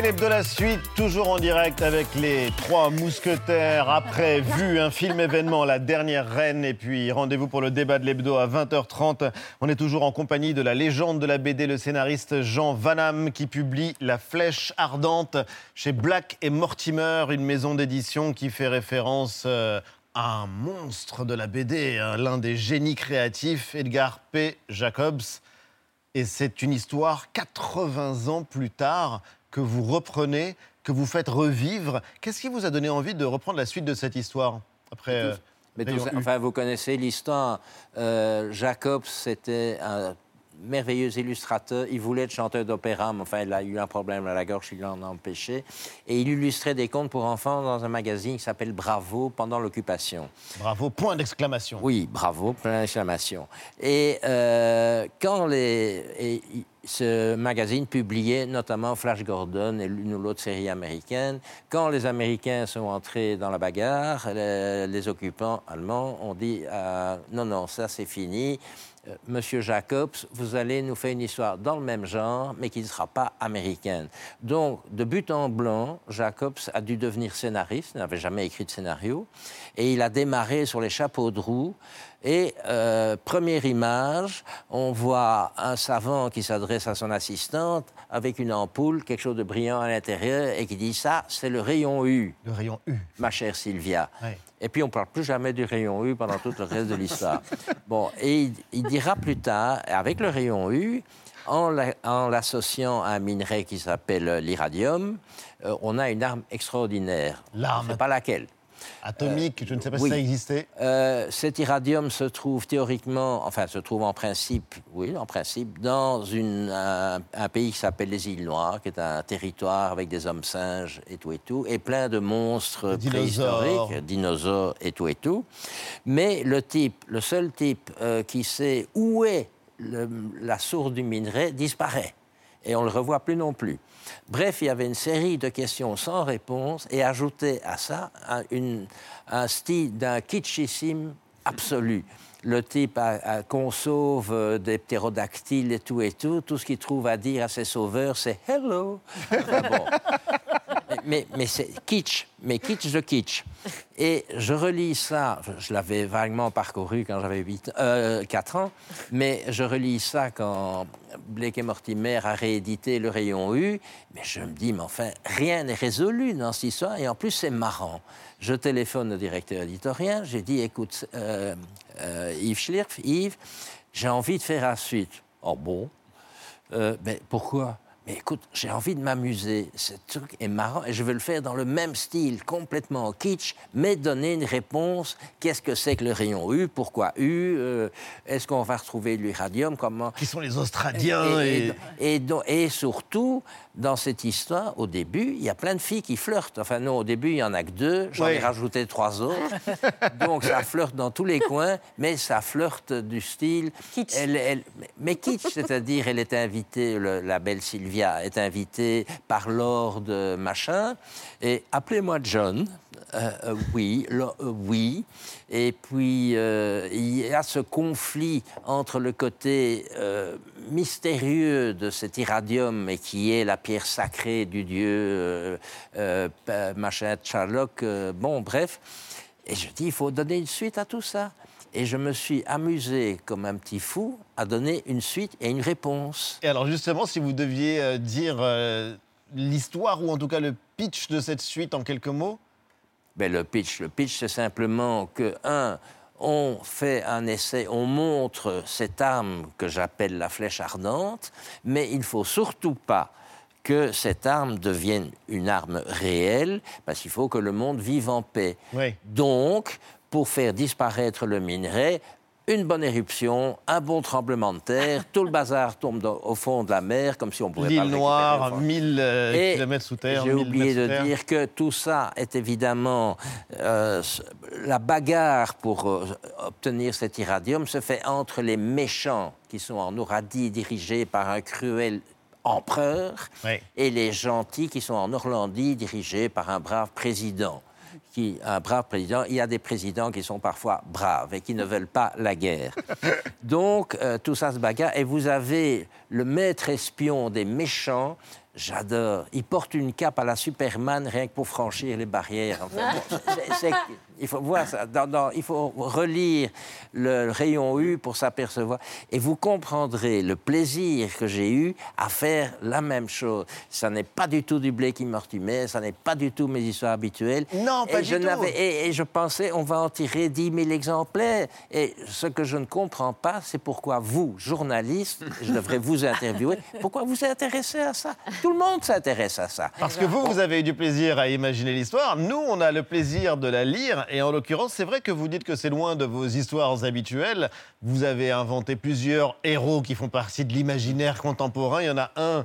L'hebdo de la suite, toujours en direct avec les trois mousquetaires. Après, vu un film événement, La dernière reine. Et puis, rendez-vous pour le débat de l'hebdo à 20h30. On est toujours en compagnie de la légende de la BD, le scénariste Jean Vanham, qui publie La flèche ardente chez Black et Mortimer, une maison d'édition qui fait référence euh, à un monstre de la BD, hein, l'un des génies créatifs, Edgar P. Jacobs. Et c'est une histoire 80 ans plus tard que vous reprenez, que vous faites revivre. Qu'est-ce qui vous a donné envie de reprendre la suite de cette histoire après euh, Mais U enfin, vous connaissez l'histoire. Euh, Jacobs, c'était un merveilleux illustrateur. Il voulait être chanteur d'opéra, mais enfin, il a eu un problème à la gorge, il l'en a empêché. Et il illustrait des contes pour enfants dans un magazine qui s'appelle Bravo pendant l'occupation. Bravo, point d'exclamation. Oui, bravo, plein d'exclamations. Et euh, quand les, et ce magazine publiait notamment Flash Gordon et l'une ou l'autre série américaine, quand les Américains sont entrés dans la bagarre, les, les occupants allemands ont dit euh, non, non, ça c'est fini. Euh, Monsieur Jacobs, vous allez nous faire une histoire dans le même genre, mais qui ne sera pas américaine. Donc, de but en blanc, Jacobs a dû devenir scénariste, n'avait jamais écrit de scénario, et il a démarré sur les chapeaux de roue. Et euh, première image, on voit un savant qui s'adresse à son assistante avec une ampoule, quelque chose de brillant à l'intérieur, et qui dit ça, c'est le rayon U, Le rayon U. ma chère Sylvia. Ouais. Et puis on ne parle plus jamais du rayon U pendant tout le reste de l'histoire. Bon, et il, il dira plus tard, avec le rayon U, en la- en l'associant à un minerai qui s'appelle l'iradium, euh, on a une arme extraordinaire. L'arme. Pas laquelle. Atomique, je ne sais pas oui. si ça existait. Euh, cet iradium se trouve théoriquement, enfin se trouve en principe, oui, en principe, dans une, un, un pays qui s'appelle les îles Noires, qui est un territoire avec des hommes singes et tout et tout, et plein de monstres dinosaures. préhistoriques, dinosaures et tout et tout. Mais le type, le seul type euh, qui sait où est le- la source du minerai disparaît. Et on ne le revoit plus non plus. Bref, il y avait une série de questions sans réponse et ajouté à ça un, une- un style d'un kitschissime absolu. Le type a, qu'on sauve euh, des ptérodactyles et tout et tout. Tout ce qu'il trouve à dire à ses sauveurs, c'est hello. Mais, mais c'est kitsch, mais kitsch de kitsch. Et je relis ça, je l'avais vaguement parcouru quand j'avais 8, euh, 4 ans, mais je relis ça quand Blake et Mortimer a réédité Le Rayon U, mais je me dis, mais enfin, rien n'est résolu dans cette histoire, et en plus c'est marrant. Je téléphone au directeur éditorial, j'ai dit, écoute, euh, euh, Yves Schlierf, Yves, j'ai envie de faire la suite. Oh bon. Euh, ben, pourquoi? Mais écoute, j'ai envie de m'amuser. Ce truc est marrant et je veux le faire dans le même style, complètement kitsch, mais donner une réponse. Qu'est-ce que c'est que le rayon U? Pourquoi U? Euh, Est-ce qu'on va retrouver l'uranium? Comment Qui sont les Australiens et, et... et- et donc- et surtout, dans cette histoire, au début, il y a plein de filles qui flirtent. Enfin, non, au début, il n'y en a que deux. J'en ai rajouté trois autres. donc, ça flirte dans tous les coins, mais ça flirte du style. Kitsch. Elle, elle- mais kitsch, c'est-à-dire, elle est invitée, le- la belle Sylvia est invitée par Lord euh, machin, et appelez-moi John. Euh, euh, oui, euh, oui. Et puis, il y a ce conflit entre le côté mystérieux de cet iradium, et qui est la pierre sacrée du dieu machin Sherlock. euh, bon, bref. Et je dis, il faut donner une suite à tout ça. Et je me suis amusé comme un petit fou à donner une suite et une réponse. Et alors justement, si vous deviez dire l'histoire ou en tout cas le pitch de cette suite en quelques mots, Ben, le pitch, le pitch, c'est simplement que, un, on fait un essai, on montre cette arme que j'appelle la flèche ardente, mais il ne faut surtout pas que cette arme devienne une arme réelle, parce qu'il faut que le monde vive en paix. Oui. Donc, pour faire disparaître le minerai, une bonne éruption, un bon tremblement de terre, tout le bazar tombe dans- au fond de la mer, comme si on pouvait l'île noire, au fond. 1000 euh, kilomètres sous terre. J'ai 1000 oublié de dire que tout ça est évidemment euh, la bagarre pour euh, obtenir cet iradium se fait entre les méchants qui sont en Ouradie dirigés par un cruel empereur Oui. et les gentils qui sont en Orlandie dirigés par un brave président. Qui, un brave président, il y a des présidents qui sont parfois braves et qui ne veulent pas la guerre. Donc, euh, tout ça se bagarre. Et vous avez le maître espion des méchants J'adore. Il porte une cape à la Superman rien que pour franchir les barrières. il faut voir ça. il faut relire le, rayon U pour s'apercevoir. Et vous comprendrez le plaisir que j'ai eu à faire la même chose. Ça n'est pas du tout du blé qui mortimer, ça n'est pas du tout mes histoires habituelles. Non, pas et je du tout. Et, et, je pensais, on va en tirer 10 000 exemplaires. Et ce que je ne comprends pas, c'est pourquoi vous, journaliste, je devrais vous interviewer, pourquoi vous êtes intéressé à ça? Tout le monde s'intéresse à ça. Parce que vous, vous avez eu du plaisir à imaginer l'histoire. Nous, on a le plaisir de la lire. Et en l'occurrence, c'est vrai que vous dites que c'est loin de vos histoires habituelles. Vous avez inventé plusieurs héros qui font partie de l'imaginaire contemporain. Il y en a un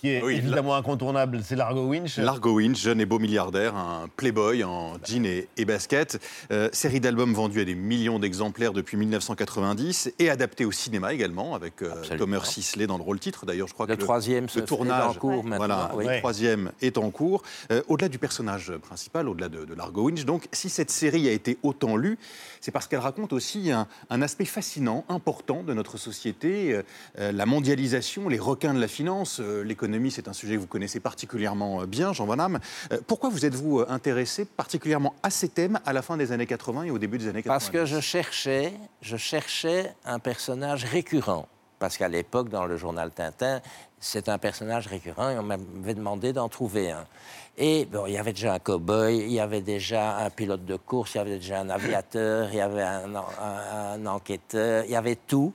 qui est évidemment incontournable, c'est Largo Winch. Largo Winch, jeune et beau milliardaire, un playboy en jean et, basket. Euh, série d'albums vendus à des millions d'exemplaires depuis 1990 et adapté au cinéma également, avec euh, Thomas Sisley dans le rôle titre. D'ailleurs, je crois le que troisième le, tournage en cours Voilà, le troisième est en cours. Euh, au-delà du personnage principal, au-delà de, Largo Winch, donc, si cette série a été autant lue, c'est parce qu'elle raconte aussi un, aspect fascinant, important de notre société, la mondialisation, les requins de la finance, l'économie c'est un sujet que vous connaissez particulièrement euh, bien, Jean Van euh, Pourquoi vous êtes-vous euh, intéressé particulièrement à ces thèmes à la fin des années 80 et au début des années 80 Parce que je cherchais, je cherchais un personnage récurrent. Parce qu'à l'époque, dans le journal Tintin, c'est un personnage récurrent et on m'avait demandé d'en trouver un. Et bon, il y avait déjà un cow-boy, il y avait déjà un pilote de course, il y avait déjà un aviateur, il y avait un, enquêteur, il y avait tout.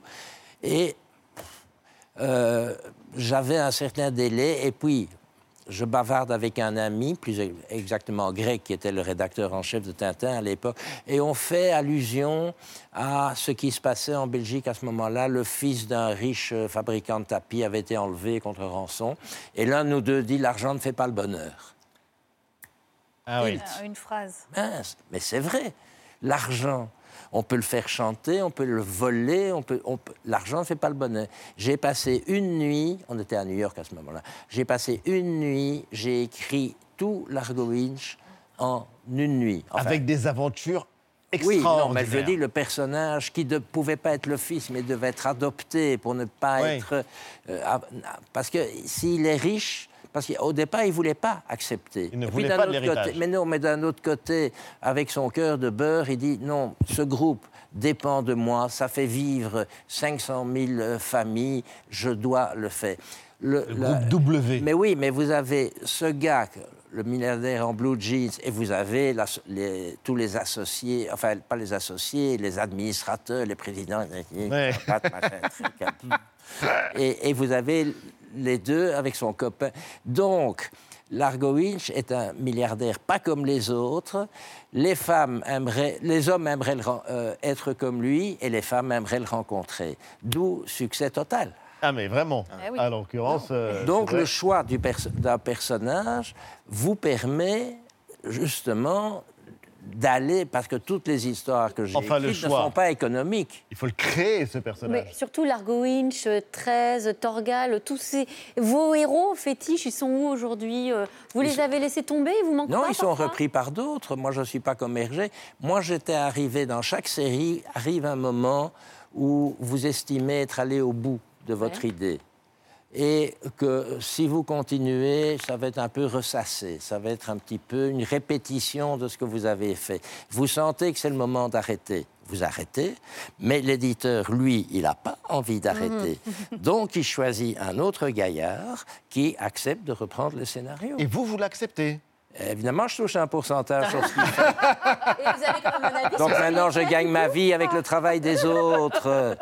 Et euh, j'avais un certain délai et puis je bavarde avec un ami, plus exactement grec, qui était le rédacteur en chef de Tintin à l'époque, et on fait allusion à ce qui se passait en Belgique à ce moment-là. Le fils d'un riche fabricant de tapis avait été enlevé contre rançon, et l'un de nous deux dit l'argent ne fait pas le bonheur. Ah oui. Une phrase. mais c'est vrai. L'argent on peut le faire chanter, on peut le voler, on peut, l'argent ne fait pas le bonheur. J'ai passé une nuit, on était à New York à ce moment-là, j'ai passé une nuit, j'ai écrit tout l'Argo Winch en une nuit. Avec des aventures extraordinaires. Oui, non, mais je dis le personnage qui ne pouvait pas être le fils, mais devait être adopté pour ne pas être... Euh, parce que s'il est riche, parce qu'au départ, il ne voulait pas accepter. Il ne voulait pas de. Mais non, mais d'un autre côté, avec son cœur de beurre, il dit non, ce groupe dépend de moi, ça fait vivre 500 000 euh, familles, je dois le faire. Le, groupe W. Mais oui, mais vous avez ce gars, le milliardaire en blue jeans, et vous avez tous les associés, enfin, pas les associés, les administrateurs, les présidents, et, et, vous avez les deux avec son copain. Donc, Largo Winch est un milliardaire pas comme les autres. Les femmes aimeraient, les hommes aimeraient euh, être comme lui et les femmes aimeraient le rencontrer. D'où succès total. Ah mais vraiment, eh à l'occurrence. Euh, Donc le choix d'un personnage vous permet justement d'aller, parce que toutes les histoires que j'ai écrites ne sont pas économiques. Il faut le créer, ce personnage. Mais surtout Largo Winch, 13, Torgal, tous ces... Vos héros fétiches, ils sont où aujourd'hui euh, Vous les avez laissés tomber Vous manquent Non, ils sont repris par d'autres. Moi, je ne suis pas comme Hergé. Moi, j'étais arrivé dans chaque série, arrive un moment où vous estimez être allé au bout de votre idée et que si vous continuez, ça va être un peu ressassé, ça va être un petit peu une répétition de ce que vous avez fait. Vous sentez que c'est le moment d'arrêter. Vous arrêtez, mais l'éditeur, lui, il n'a pas envie d'arrêter. Mhm. Donc, il choisit un autre gaillard qui accepte de reprendre le scénario. Et vous, vous l'acceptez? Évidemment, je touche un pourcentage sur ce qu'il fait. Donc maintenant, je gagne ma vie avec le travail des autres.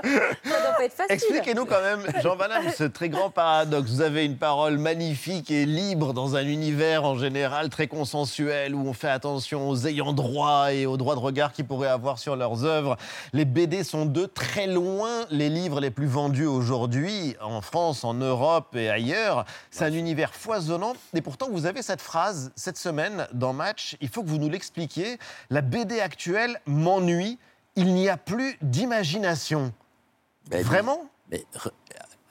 Expliquez-nous quand même, Jean Van ce très grand paradoxe. Vous avez une parole magnifique et libre dans un univers en général très consensuel où on fait attention aux ayants droit et aux droits de regard qu'ils pourraient avoir sur leurs œuvres. Les BD sont de très loin les livres les plus vendus aujourd'hui en France, en Europe et ailleurs. C'est un univers foisonnant et pourtant vous avez cette phrase, cette semaine dans Match, il faut que vous nous l'expliquiez. La BD actuelle m'ennuie. Il n'y a plus d'imagination. Vraiment? mais,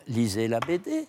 Lisez la BD.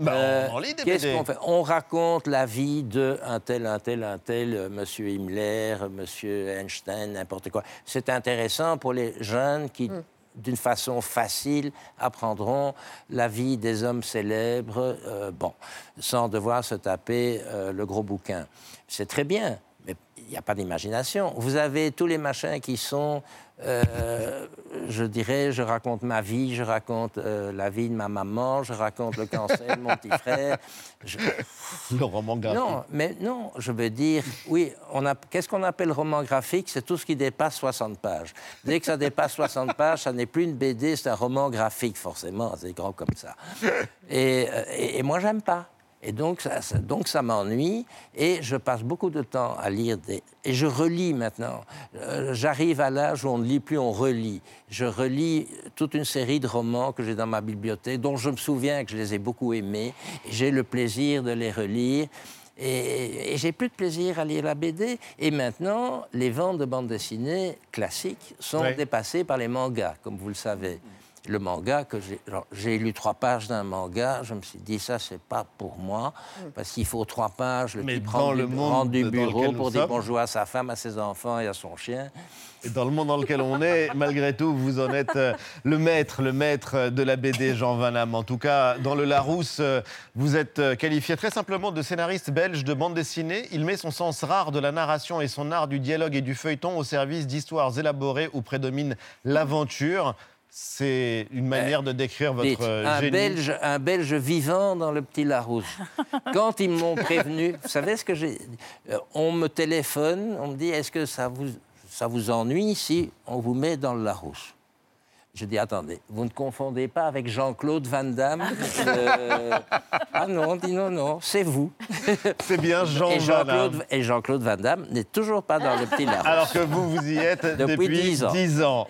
Bah, euh, on, lit des BD. fait? On raconte la vie de un tel, un tel, un tel, euh, Monsieur Himmler, Monsieur Einstein, n'importe quoi. C'est intéressant pour les jeunes qui, mm. D'une façon facile, apprendront la vie des hommes célèbres, euh, bon, sans devoir se taper euh, le gros bouquin. C'est très bien, mais il n'y a pas d'imagination. Vous avez tous les machins qui sont euh, je dirais, je raconte ma vie, je raconte euh, la vie de ma maman, je raconte le cancer de mon petit frère. Le roman graphique. Non, mais non, je veux dire, oui, on a... qu'est-ce qu'on appelle roman graphique? C'est tout ce qui dépasse 60 pages. Dès que ça dépasse 60 pages, ça n'est plus une BD, c'est un roman graphique, forcément, c'est grand comme ça. Et, euh, et, et moi, j'aime pas. Et donc ça, donc ça m'ennuie et je passe beaucoup de temps à lire des... Et je relis maintenant. Euh, j'arrive à l'âge où on ne lit plus, on relit. Je relis toute une série de romans que j'ai dans ma bibliothèque, dont je me souviens que je les ai beaucoup aimés. J'ai le plaisir de les relire. Et, et j'ai plus de plaisir à lire la BD. Et maintenant, les ventes de bandes dessinées classiques sont dépassées par les mangas, comme vous le savez le manga que j'ai lu trois pages d'un manga je me suis dit ça c'est pas pour moi parce qu'il faut trois pages le Mais type rentre le du, monde du bureau pour dire sommes- bonjour à sa femme à ses enfants et à son chien Et dans le monde dans lequel on est, malgré tout, vous en êtes euh, le maître, le maître de la BD, Jean Van Damme. En tout cas, dans le Larousse, euh, vous êtes euh, qualifié très simplement de scénariste belge de bande dessinée. Il met son sens rare de la narration et son art du dialogue et du feuilleton au service d'histoires élaborées où prédomine l'aventure. C'est une manière de décrire votre Dites, euh, un génie. belge un belge vivant dans le petit Larousse. Quand ils m'ont prévenu vous savez ce que j'ai euh, on me téléphone on me dit est-ce que ça vous ça vous ennuie si on vous met dans le Larousse? Je dis, attendez, vous ne confondez pas avec Jean-Claude Van Damme euh, Ah non, on dit non, non, c'est vous. C'est bien Jean et Van Damme. Jean-Claude et Jean-Claude Van Damme n'est toujours pas dans le petit Larousse. Alors que vous, vous y êtes depuis, depuis, 10 ans. 10 ans.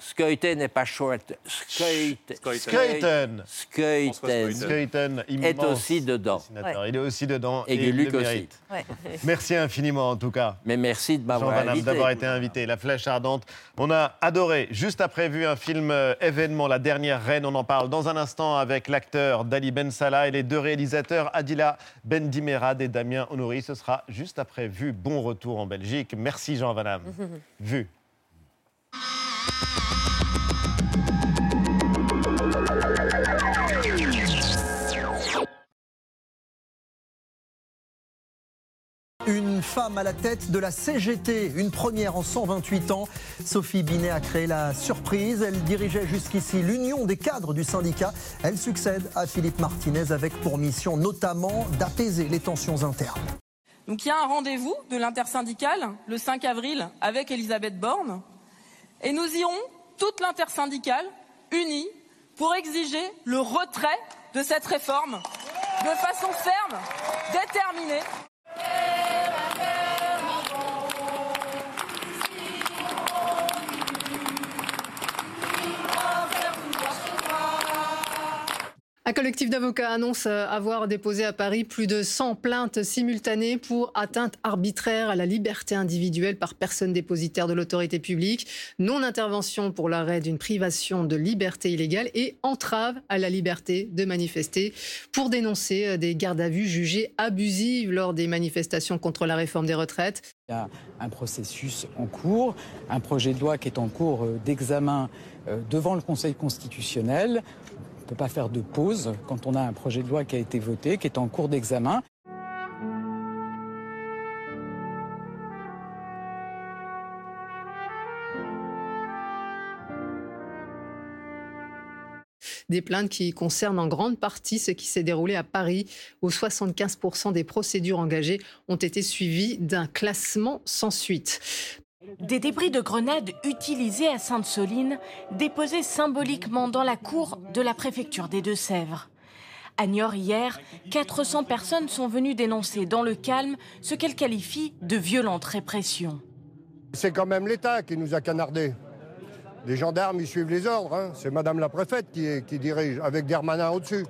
Skeuten, n'est pas short. Skeuten. Skeuten. Skeuten Skeuten, est aussi dedans. dessinateur. Il est aussi dedans Et et, il le mérite. Ouais. Merci infiniment en tout cas. Mais merci de Jean m'avoir Van Damme, invité. d'avoir été invité. La Flèche Ardente, on a adoré. Juste après vu un film euh, événement, La Dernière Reine, on en parle dans un instant avec l'acteur Dali Ben Salah et les deux réalisateurs Adila Ben Dimerad et Damien Honory. Ce sera juste après vu. Bon retour en Belgique. Merci Jean Van. Vu. Femme à la tête de la CGT, une première en 128 ans. Sophie Binet a créé la surprise. Elle dirigeait jusqu'ici l'union des cadres du syndicat. Elle succède à Philippe Martinez avec pour mission notamment d'apaiser les tensions internes. Donc il y a un rendez-vous de l'intersyndicale le 5 avril avec Elisabeth Borne et nous irons toute l'intersyndicale unie pour exiger le retrait de cette réforme de façon ferme, déterminée. Un collectif d'avocats annonce avoir déposé à Paris plus de 100 plaintes simultanées pour atteinte arbitraire à la liberté individuelle par personne dépositaire de l'autorité publique, non-intervention pour l'arrêt d'une privation de liberté illégale et entrave à la liberté de manifester pour dénoncer des gardes à vue jugées abusives lors des manifestations contre la réforme des retraites. Il y a un processus en cours, un projet de loi qui est en cours euh, d'examen euh, devant le Conseil constitutionnel. On ne peut pas faire de pause quand on a un projet de loi qui a été voté, qui est en cours d'examen. Des plaintes qui concernent en grande partie ce qui s'est déroulé à Paris, où 75% des procédures engagées ont été suivies d'un classement sans suite. Des débris de grenades utilisés à Sainte-Soline, déposés symboliquement dans la cour de la préfecture des Deux-Sèvres. À Niort, hier, 400 personnes sont venues dénoncer dans le calme ce qu'elles qualifient de violente répression. C'est quand même l'État qui nous a canardés. Les gendarmes, ils suivent les ordres. hein. C'est Madame la préfète qui, qui dirige, avec Dermanin au-dessus.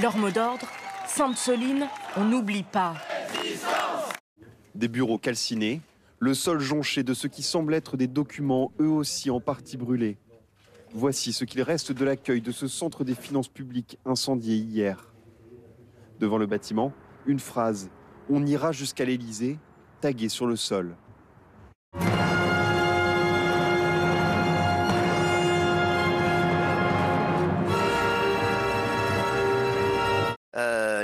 Leur mot d'ordre Sainte-Soline, on n'oublie pas. Des bureaux calcinés, le sol jonché de ce qui semble être des documents, eux aussi en partie brûlés. Voici ce qu'il reste de l'accueil de ce centre des finances publiques incendié hier. Devant le bâtiment, une phrase On ira jusqu'à l'Élysée, taguée sur le sol.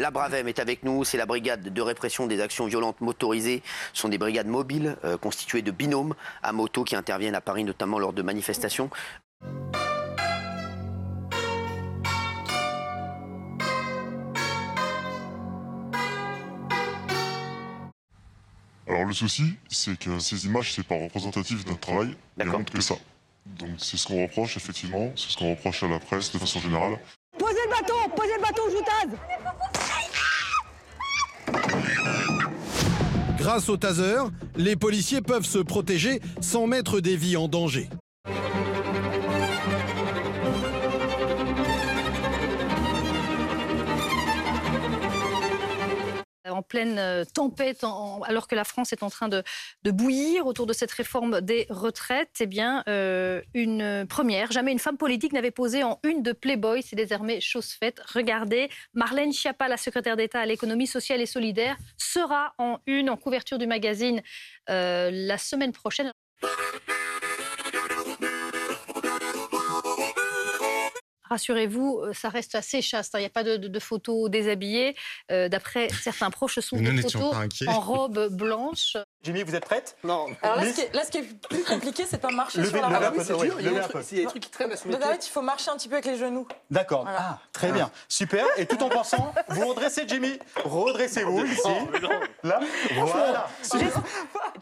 La Bravem est avec nous, c'est la brigade de répression des actions violentes motorisées. Ce sont des brigades mobiles euh, constituées de binômes à moto qui interviennent à Paris notamment lors de manifestations. Alors le souci, c'est que ces images, c'est pas représentatif d'un travail, elles montrent que ça. Donc c'est ce qu'on reproche effectivement, c'est ce qu'on reproche à la presse de façon générale. Posez le bâton Posez le bâton, je vous tase Grâce au taser, les policiers peuvent se protéger sans mettre des vies en danger. En pleine euh, tempête, alors que la France est en train de, de bouillir autour de cette réforme des retraites, eh bien, euh, une première. Jamais une femme politique n'avait posé en une de Playboy. C'est désormais chose faite. Regardez, Marlène Schiappa, la secrétaire d'État à l'économie sociale et solidaire, sera en une, en couverture du magazine euh, la semaine prochaine. Rassurez-vous, euh, ça reste assez chaste. hein. Il n'y a pas de, de- de photos déshabillées. Euh, D'après certains proches, ce sont Nous des photos pas en robe blanche. Jimmy, vous êtes prête? Non. Alors là ce, qui est, là, ce qui est plus compliqué, c'est pas marcher Levez- sur la robe. C'est dur, il y a des trucs- il y a des trucs qui traînent à se mettre. Il faut marcher un petit peu avec les genoux. D'accord. Voilà. Ah, très bien. Super. Et tout en pensant, vous redressez Jimmy. Redressez-vous ici. Là. Voilà.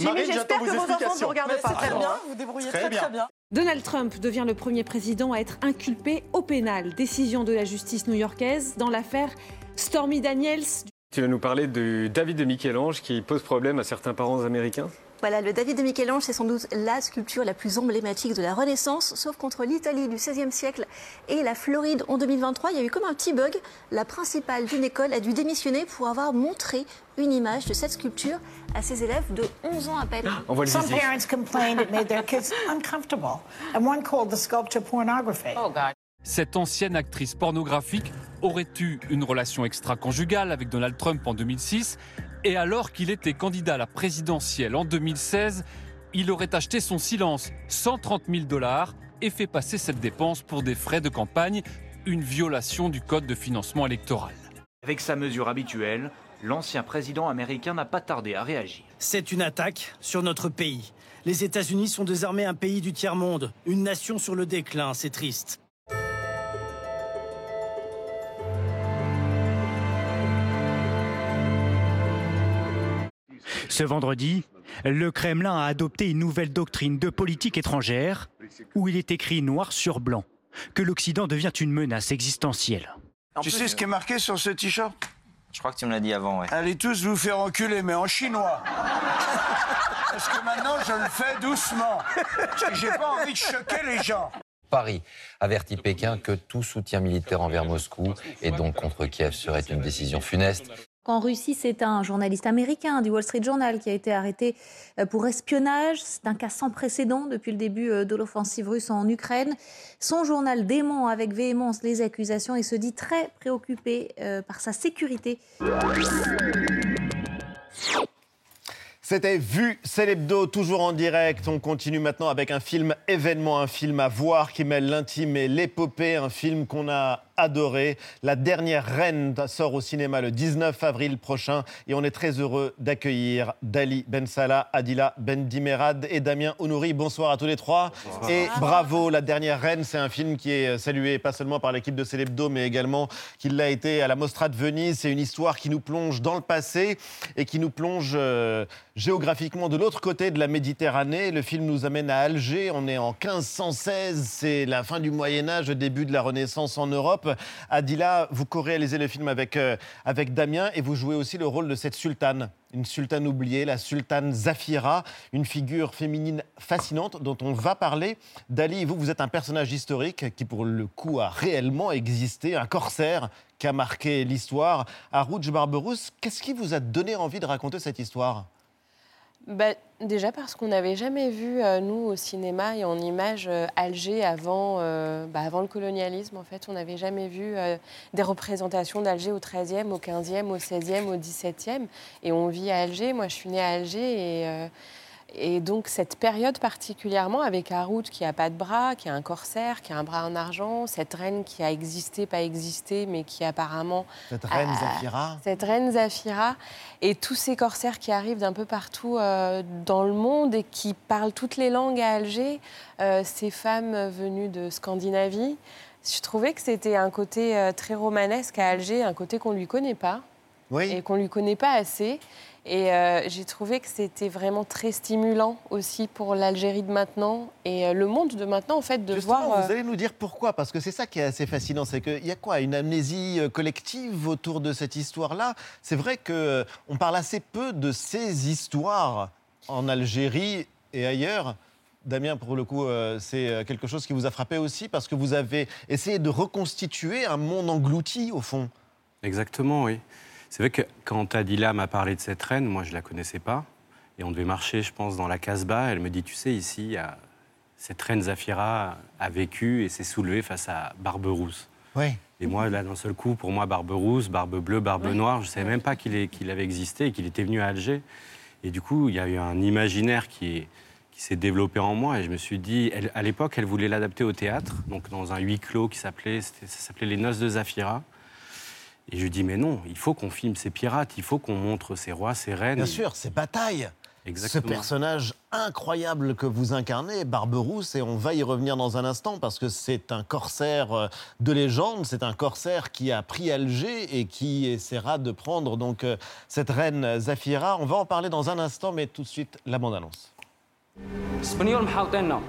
Marine, j'attends vos explications. Mais c'est très bien, vous débrouillez Très très bien. Donald Trump devient le premier président à être inculpé au pénal. Décision de la justice new-yorkaise dans l'affaire Stormy Daniels. Tu vas nous parler du David de Michel-Ange qui pose problème à certains parents américains? Voilà, le David de Michel-Ange, c'est sans doute la sculpture la plus emblématique de la Renaissance, sauf qu'entre l'Italie du XVIe siècle et la Floride en 2023, il y a eu comme un petit bug. La principale d'une école a dû démissionner pour avoir montré une image de cette sculpture à ses élèves de 11 ans à peine. On voit Some parents complained it made their kids uncomfortable, and one called the sculpture pornography. Oh, God. Cette ancienne actrice pornographique aurait eu une relation extra-conjugale avec Donald Trump en 2006 et alors qu'il était candidat à la présidentielle en 2016, il aurait acheté son silence 130 000 dollars et fait passer cette dépense pour des frais de campagne, une violation du code de financement électoral. Avec sa mesure habituelle, l'ancien président américain n'a pas tardé à réagir. C'est une attaque sur notre pays. Les États-Unis sont désormais un pays du tiers-monde, une nation sur le déclin, c'est triste. Ce vendredi, le Kremlin a adopté une nouvelle doctrine de politique étrangère où il est écrit noir sur blanc que l'Occident devient une menace existentielle. Tu sais ce qui est marqué sur ce t-shirt? Je crois que tu me l'as dit avant, ouais. Allez tous vous faire enculer, mais en chinois. Parce que maintenant, je le fais doucement. J'ai pas envie de choquer les gens. Paris avertit Pékin que tout soutien militaire envers Moscou et donc contre Kiev serait une décision funeste. En Russie, c'est un journaliste américain du Wall Street Journal qui a été arrêté euh, pour espionnage. C'est un cas sans précédent depuis le début euh, de l'offensive russe en Ukraine. Son journal dément avec véhémence les accusations et se dit très préoccupé euh, par sa sécurité. C'était Vu, c'est l'hebdo, toujours en direct. On continue maintenant avec un film événement, un film à voir qui mêle l'intime et l'épopée, un film qu'on a adoré. La dernière reine sort au cinéma le 19 avril prochain et on est très heureux d'accueillir Dali Ben Salah, Adila Ben Dimerad et Damien Ounouri. Bonsoir à tous les trois. Et bravo, La dernière reine, c'est un film qui est salué pas seulement par l'équipe de Célébdo, mais également qu'il l'a été à la Mostra de Venise. C'est une histoire qui nous plonge dans le passé et qui nous plonge euh, géographiquement de l'autre côté de la Méditerranée. Le film nous amène à Alger. On est en 1516. C'est la fin du Moyen Âge, début de la Renaissance en Europe. Adila, vous co-réalisez le film avec, euh, avec Damien et vous jouez aussi le rôle de cette sultane. Une sultane oubliée, la sultane Zafira, une figure féminine fascinante dont on va parler. Dali, vous, vous êtes un personnage historique qui, pour le coup, a réellement existé, un corsaire qui a marqué l'histoire. Arouj Barberousse, qu'est-ce qui vous a donné envie de raconter cette histoire? Bah, déjà parce qu'on n'avait jamais vu, euh, nous, au cinéma et en images, euh, Alger avant, euh, bah, avant le colonialisme. En fait, on n'avait jamais vu des représentations d'Alger au XIIIe, au XVe, au XVIe, au XVIIe. Et on vit à Alger. Moi, je suis née à Alger et, et donc cette période particulièrement avec Harout qui a pas de bras, qui a un corsaire, qui a un bras en argent, cette reine qui a existé, pas existé, mais qui apparemment... Cette reine Zafira Cette reine Zafira et tous ces corsaires qui arrivent d'un peu partout euh, dans le monde et qui parlent toutes les langues à Alger, euh, ces femmes venues de Scandinavie. Je trouvais que c'était un côté euh, très romanesque à Alger, un côté qu'on ne lui connaît pas et qu'on ne lui connaît pas assez. Et euh, j'ai trouvé que c'était vraiment très stimulant aussi pour l'Algérie de maintenant et euh, le monde de maintenant, en fait, de Justement, voir. vous allez nous dire pourquoi, parce que c'est ça qui est assez fascinant, c'est qu'il y a quoi Une amnésie euh, collective autour de cette histoire-là? C'est vrai qu'on parle assez peu de ces histoires en Algérie et ailleurs. Damien, pour le coup, euh, c'est quelque chose qui vous a frappé aussi, parce que vous avez essayé de reconstituer un monde englouti, au fond. Exactement, oui. C'est vrai que quand Adila m'a parlé de cette reine, moi je la connaissais pas. Et on devait marcher, je pense, dans la Casbah. Elle me dit, tu sais, ici, cette reine Zafira a vécu et s'est soulevée face à Barberousse. Oui. Et moi, là, d'un seul coup, pour moi, Barberousse, Barbe Bleue, Barbe Noire, je ne savais même pas qu'il avait existé et qu'il était venu à Alger. Et du coup, il y a eu un imaginaire qui est- qui s'est développé en moi. Et je me suis dit, elle- à l'époque, elle voulait l'adapter au théâtre, donc dans un huis clos qui s'appelait, c'était- ça s'appelait Les Noces de Zafira. Et je lui dis, mais non, il faut qu'on filme ces pirates, il faut qu'on montre ces rois, ces reines. Bien sûr, ces batailles. Exactement. Ce personnage incroyable que vous incarnez, Barberousse, et on va y revenir dans un instant parce que c'est un corsaire euh, de légende, c'est un corsaire qui a pris Alger et qui essaiera de prendre donc euh, cette reine Zafira. On va en parler dans un instant, mais tout de suite la bande-annonce. الاسبانيول محاوطيننا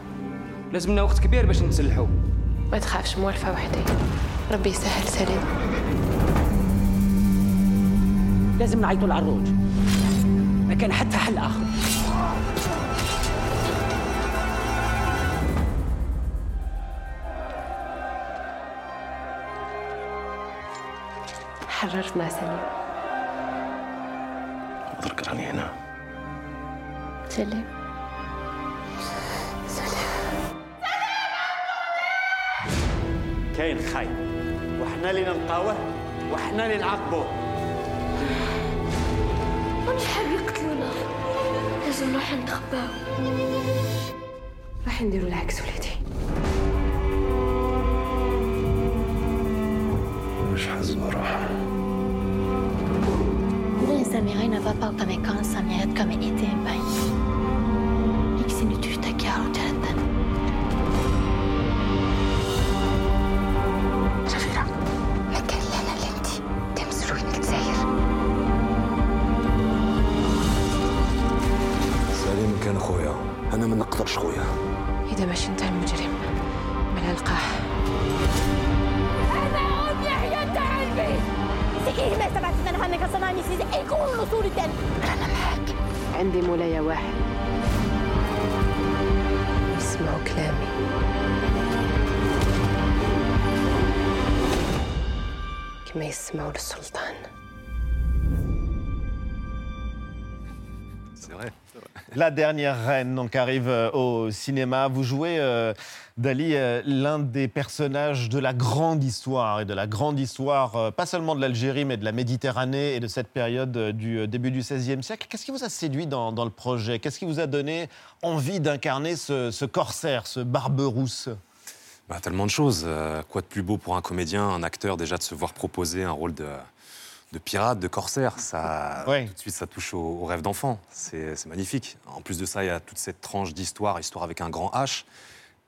لازم لنا وقت كبير باش نتسلحوا ما تخافش موالفة وحدي ربي يسهل سلام لازم نعيطوا العروج ما كان حتى حل آخر. حررت مع سليم. درك راني هنا. سليم. كاين خاين وحنا اللي نلقاوه وحنا اللي نعاقبوه. مش حاب يقتلونا لازم نروح نتخباو راح نديروا العكس ولادي مش حاسس براحة Américains ne va pas comme un camp, ça mérite comme un été, ben. Et que si nous tuons ta carte, La dernière reine donc arrive euh, au cinéma. Vous jouez euh, Dali euh, l'un des personnages de la grande histoire et de la grande histoire pas seulement de l'Algérie mais de la Méditerranée et de cette période du début du XVIe siècle. Qu'est-ce qui vous a séduit dans, le projet? Qu'est-ce qui vous a donné envie d'incarner ce, ce corsaire, ce barbe rousse bah, tellement de choses. Euh, quoi de plus beau pour un comédien, un acteur, déjà de se voir proposer un rôle de, de pirate, de corsaire? Ça, Tout de suite, ça touche au, au rêve d'enfant. C'est magnifique. En plus de ça, il y a toute cette tranche d'histoire, histoire avec un grand H.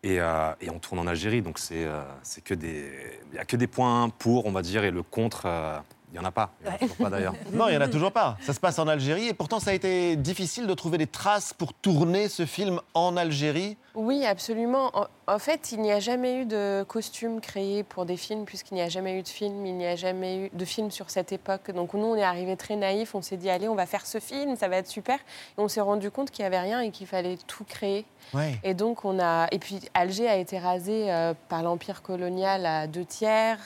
Et, euh, et on tourne en Algérie, donc c'est euh, que des, il y a que des points pour, on va dire, et le contre, euh, il y en a pas. Il y en a toujours pas d'ailleurs. Non, il n'y en a toujours pas. Ça se passe en Algérie et pourtant ça a été difficile de trouver des traces pour tourner ce film en Algérie. Oui, absolument. En, fait, il n'y a jamais eu de costume créé pour des films, puisqu'il n'y a jamais eu de film, il n'y a jamais eu de film sur cette époque. Donc nous, on est arrivé très naïfs, on s'est dit, allez, on va faire ce film, ça va être super. Et on s'est rendu compte qu'il n'y avait rien et qu'il fallait tout créer. Ouais. Et donc, on a. Et puis, Alger a été rasé euh, par l'Empire colonial à deux tiers,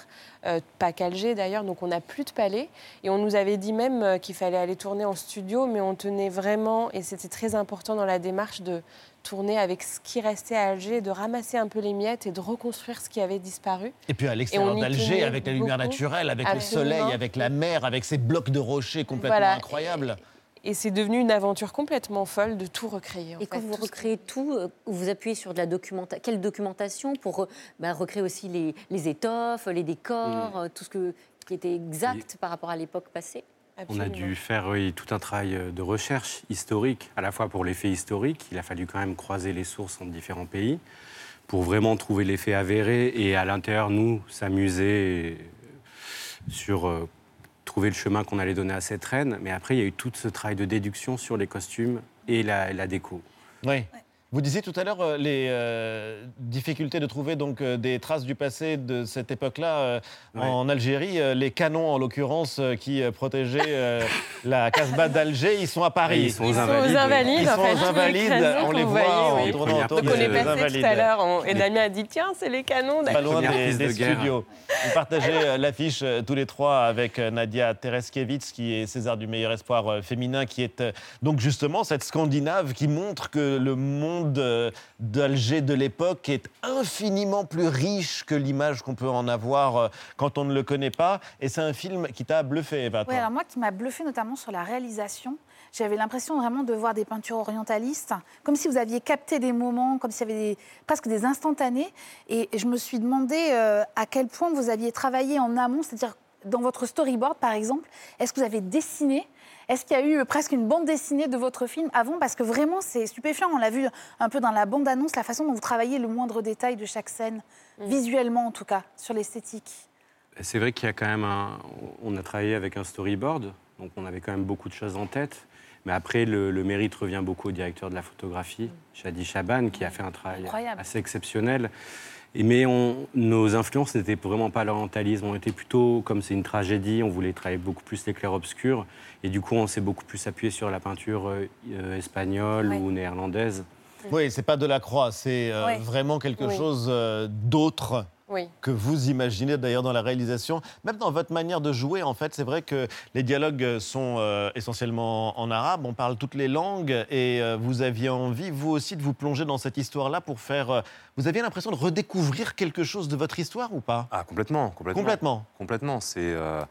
euh, pas qu'Alger d'ailleurs, donc on n'a plus de palais. Et on nous avait dit même euh, qu'il fallait aller tourner en studio, mais on tenait vraiment, et c'était très important dans la démarche de tourner avec ce qui restait à Alger, de ramasser un peu les miettes et de reconstruire ce qui avait disparu. Et puis à l'extérieur d'Alger, avec la lumière beaucoup. naturelle, avec Absolument. le soleil, avec la mer, avec ces blocs de rochers complètement Voilà. incroyables. Et c'est devenu une aventure complètement folle de tout recréer. en Et quand vous tout recréez tout, euh, vous appuyez sur de la documentation. Quelle documentation pour euh, bah, recréer aussi les, les étoffes, les décors, euh, tout ce que, qui était exact par rapport à l'époque passée? On a dû faire oui, tout un travail euh, de recherche historique, à la fois pour l'effet historique. Il a fallu quand même croiser les sources entre différents pays pour vraiment trouver l'effet avéré et à l'intérieur, nous, s'amuser sur euh, trouver le chemin qu'on allait donner à cette reine. Mais après, il y a eu tout ce travail de déduction sur les costumes et la, la déco. Oui. Vous disiez tout à l'heure euh, les euh, difficultés de trouver donc euh, des traces du passé de cette époque-là euh, en Algérie. Les canons, en l'occurrence, qui protégeaient euh, la Casbah d'Alger, ils sont à Paris. Ils sont aux Ils sont aux Invalides, oui. Ils en sont fait, aux Invalides. On les voit voyait, en oui. tournant autour Donc on tout à l'heure on- et Damien a dit tiens, c'est les canons Pas loin d'Alger. des, de studios. Vous partagez l'affiche tous les trois avec Nadia Tereskevitz, qui est César du meilleur espoir féminin, qui est donc justement cette Scandinave qui montre que le monde euh, d'Alger de l'époque est infiniment plus riche que l'image qu'on peut en avoir euh, quand on ne le connaît pas. Et c'est un film qui t'a bluffé, Eva. Oui, alors moi qui m'a bluffé notamment sur la réalisation, j'avais l'impression vraiment de voir des peintures orientalistes, comme si vous aviez capté des moments, comme s'il y avait des- presque des instantanés. Et je me suis demandé euh, à quel point vous aviez travaillé en amont, c'est-à-dire dans votre storyboard par exemple, est-ce que vous avez dessiné est-ce qu'il y a eu presque une bande dessinée de votre film avant? Parce que vraiment, c'est stupéfiant. On l'a vu un peu dans la bande-annonce, la façon dont vous travaillez le moindre détail de chaque scène, visuellement en tout cas, sur l'esthétique. C'est vrai qu'il y a quand même un. On a travaillé avec un storyboard, donc on avait quand même beaucoup de choses en tête. Mais après, le, le mérite revient beaucoup au directeur de la photographie, Shadi Chaban, qui a fait un travail Incroyable. assez exceptionnel. Mais on- nos influences n'étaient vraiment pas l'orientalisme. On était plutôt, comme c'est une tragédie, on voulait travailler beaucoup plus les clairs-obscurs. Et du coup, on s'est beaucoup plus appuyé sur la peinture euh, euh, espagnole Ouais. ou néerlandaise. Oui, c'est pas de la croix, c'est euh, Ouais. vraiment quelque Oui. chose euh, d'autre. Oui. que vous imaginez d'ailleurs dans la réalisation, même dans votre manière de jouer, en fait, c'est vrai que les dialogues sont euh, essentiellement en arabe, on parle toutes les langues, et euh, vous aviez envie, vous aussi, de vous plonger dans cette histoire-là pour faire... euh, vous aviez l'impression de redécouvrir quelque chose de votre histoire ou pas? Ah, complètement, complètement. Complètement. Complètement. C'est euh,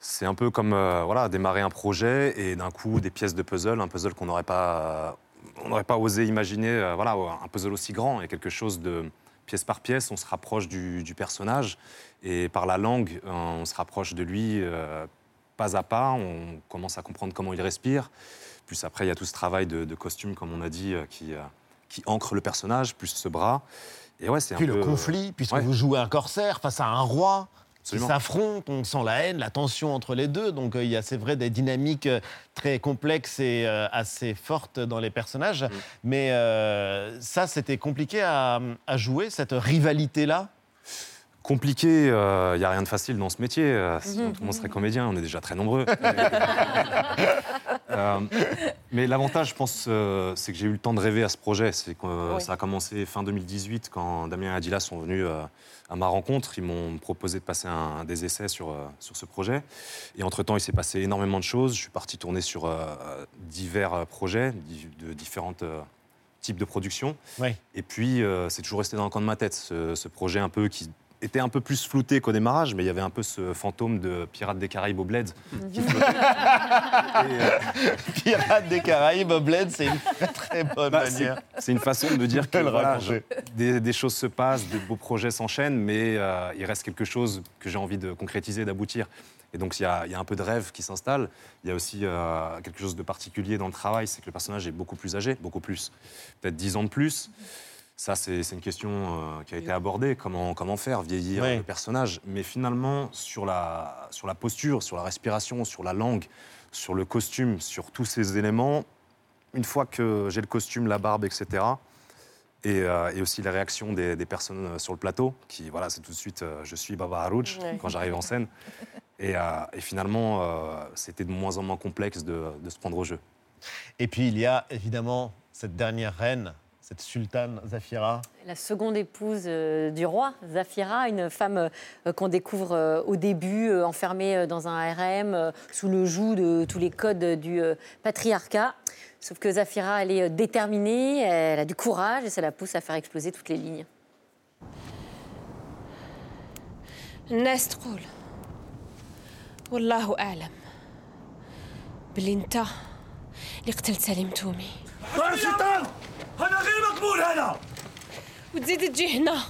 c'est un peu comme euh, voilà, démarrer un projet et d'un coup des pièces de puzzle, un puzzle qu'on n'aurait pas, euh, on n'aurait pas osé imaginer. euh, voilà, un puzzle aussi grand et quelque chose de pièce par pièce, on se rapproche du, du personnage et par la langue, on se rapproche de lui euh, pas à pas. On commence à comprendre comment il respire. Plus après, il y a tout ce travail de, de costume, comme on a dit, euh, qui, euh, qui ancre le personnage, plus ce bras. Et ouais, c'est un Puis peu, le conflit, puisque ouais. vous jouez un corsaire face à un roi qui Absolument. s'affrontent, on sent la haine, la tension entre les deux. Donc euh, il y a, c'est vrai, des dynamiques euh, très complexes et euh, assez fortes dans les personnages. Mm. Mais ça, c'était compliqué à, à jouer, cette rivalité-là? Compliqué, il n'y a rien de facile dans ce métier. euh, sinon, tout le monde serait comédien, on est déjà très nombreux. Euh, mais l'avantage, je pense, euh, c'est que j'ai eu le temps de rêver à ce projet. C'est que euh, Oui. ça a commencé fin 2018 quand Damien et Adila sont venus euh, à ma rencontre. Ils m'ont proposé de passer un, des essais sur, euh, sur ce projet. Et entre-temps, il s'est passé énormément de choses. Je suis parti tourner sur euh, divers euh, projets de différents types de productions. Ouais. Et puis, euh, c'est toujours resté dans le coin de ma tête, ce, ce projet un peu qui était un peu plus flouté qu'au démarrage, mais il y avait un peu ce fantôme de Pirates des Caraïbes au Bled. qui flottait. Pirates des Caraïbes, Bled, c'est une très, très bonne Bah, manière. C'est une façon de dire que voilà, des, des choses se passent, de beaux projets s'enchaînent, mais euh, il reste quelque chose que j'ai envie de concrétiser, d'aboutir. Et donc il y, a, il y a un peu de rêve qui s'installe. Il y a aussi euh, quelque chose de particulier dans le travail, c'est que le personnage est beaucoup plus âgé, beaucoup plus, peut-être 10 ans de plus. Ça, c'est une question euh, qui a été abordée. Comment, comment faire vieillir Ouais. le personnage Mais finalement, sur la, sur la posture, sur la respiration, sur la langue, sur le costume, sur tous ces éléments, une fois que j'ai le costume, la barbe, etc., et, euh, et aussi les réactions des, des personnes euh, sur le plateau, qui, voilà, c'est tout de suite, euh, je suis Baba Harouch Ouais. quand j'arrive en scène. Et, euh, et finalement, euh, c'était de moins en moins complexe de, de se prendre au jeu. Et puis il y a évidemment cette dernière reine, cette sultane Zafira. La seconde épouse euh, du roi, Zafira, une femme euh, qu'on découvre euh, au début euh, enfermée euh, dans un RM euh, sous le joug de tous les codes du euh, patriarcat. Sauf que Zafira, elle est euh, déterminée, elle a du courage et ça la pousse à faire exploser toutes les lignes. الناس تقول والله أعلم باللي انت اللي قتلت سليم تومي شيطان هذا غير مقبول هذا وتزيد تجي هنا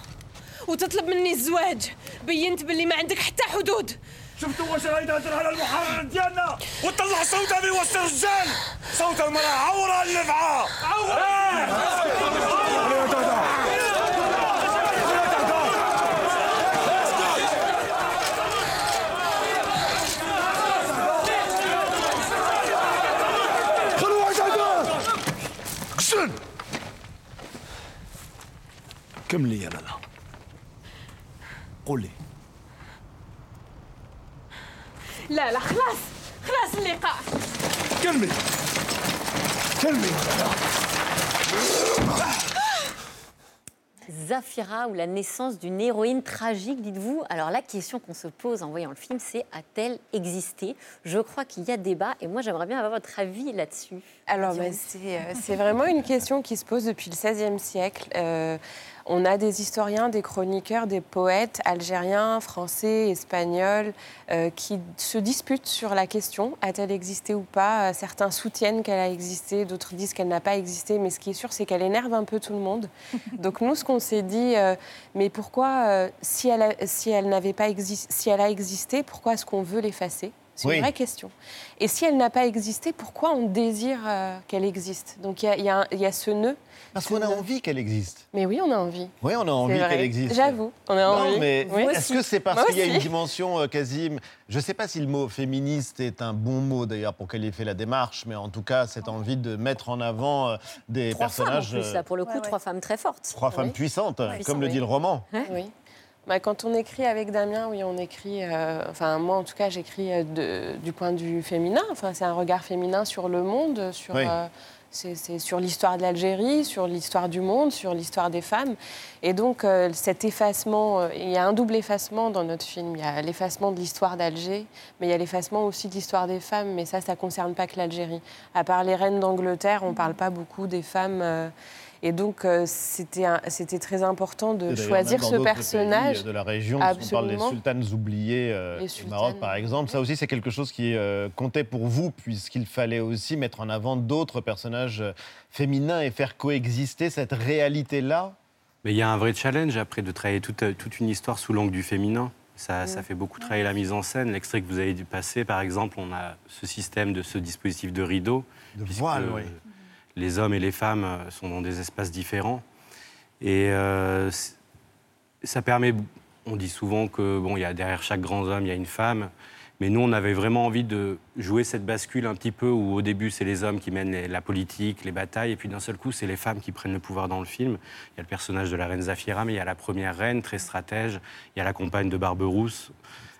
وتطلب مني الزواج. بينت باللي ما عندك حتى حدود. شفتوا واش راه يهضر على المحرر ديالنا؟ وطلع صوتها في وسط الرجال صوت المرأة عورة النفعة خلوا كملي يا لالا قولي لا لا خلاص خلاص اللقاء كملي كملي Zafira ou la naissance d'une héroïne tragique, dites-vous Alors la question qu'on se pose en voyant le film, c'est a-t-elle existé Je crois qu'il y a débat et moi j'aimerais bien avoir votre avis là-dessus. Alors, bah, c'est euh, c'est vraiment une question qui se pose depuis le XVIe siècle. Euh, on a des historiens, des chroniqueurs, des poètes algériens, français, espagnols euh, qui se disputent sur la question a-t-elle existé ou pas? Euh, Certains soutiennent qu'elle a existé, d'autres disent qu'elle n'a pas existé, mais ce qui est sûr, c'est qu'elle énerve un peu tout le monde. Donc nous, ce qu'on s'est dit, euh, mais pourquoi, euh, si elle, a- si elle n'avait pas exi- si elle a existé, pourquoi est-ce qu'on veut l'effacer? C'est Oui. une vraie question. Et si elle n'a pas existé, pourquoi on désire euh, qu'elle existe? Donc il y a- y, y ce nœud. Parce qu'on a envie qu'elle existe. Mais oui, on a envie. Oui, on a envie qu'elle existe. J'avoue, on a non, envie. mais Oui. Est-ce que c'est parce qu'il y a une dimension euh, quasi... Je ne sais pas si le mot féministe est un bon mot d'ailleurs pour qu'elle ait fait la démarche, mais en tout cas, cette envie de mettre en avant euh, des Trois femmes en personnages... plus, euh, là pour le coup, trois femmes très fortes. Trois femmes puissantes, comme le dit le roman. Oui. Bah, quand on écrit avec Damien, oui, on écrit. euh, enfin, moi, en tout cas, j'écris euh, du point de vue féminin. Enfin, c'est un regard féminin sur le monde, sur. Oui. euh, c'est c'est sur l'histoire de l'Algérie, sur l'histoire du monde, sur l'histoire des femmes. Et donc, euh, cet effacement, il y a un double effacement dans notre film. Il y a l'effacement de l'histoire d'Alger, mais il y a l'effacement aussi de l'histoire des femmes. Mais ça, ça ne concerne pas que l'Algérie. À part les reines d'Angleterre, on ne parle pas beaucoup des femmes. Euh, et donc, euh, c'était très important de choisir ce personnage. pays de la région, on parle des Absolument. sultanes oubliées euh, Les au Maroc, sultanes. par exemple. Ça aussi, c'est quelque chose qui euh, comptait pour vous, puisqu'il fallait aussi mettre en avant d'autres personnages euh, féminins et faire coexister cette réalité-là. Mais il y a un vrai challenge après de travailler toute, euh, toute une histoire sous l'angle du féminin. Ça, ça fait beaucoup travailler la mise en scène. L'extrait que vous avez dû passer, par exemple, on a ce système de ce dispositif de rideau. De voile, oui. Les hommes et les femmes euh, sont dans des espaces différents. Et euh, ça permet. On dit souvent que bon, y a derrière chaque grand homme, il y a une femme. Mais nous, on avait vraiment envie de jouer cette bascule un petit peu où au début, c'est les hommes qui mènent la politique, les batailles, et puis d'un seul coup, c'est les femmes qui prennent le pouvoir dans le film. Il y a le personnage de la reine Zafira, mais il y a la première reine, très stratège. Il y a la compagne de Barberousse,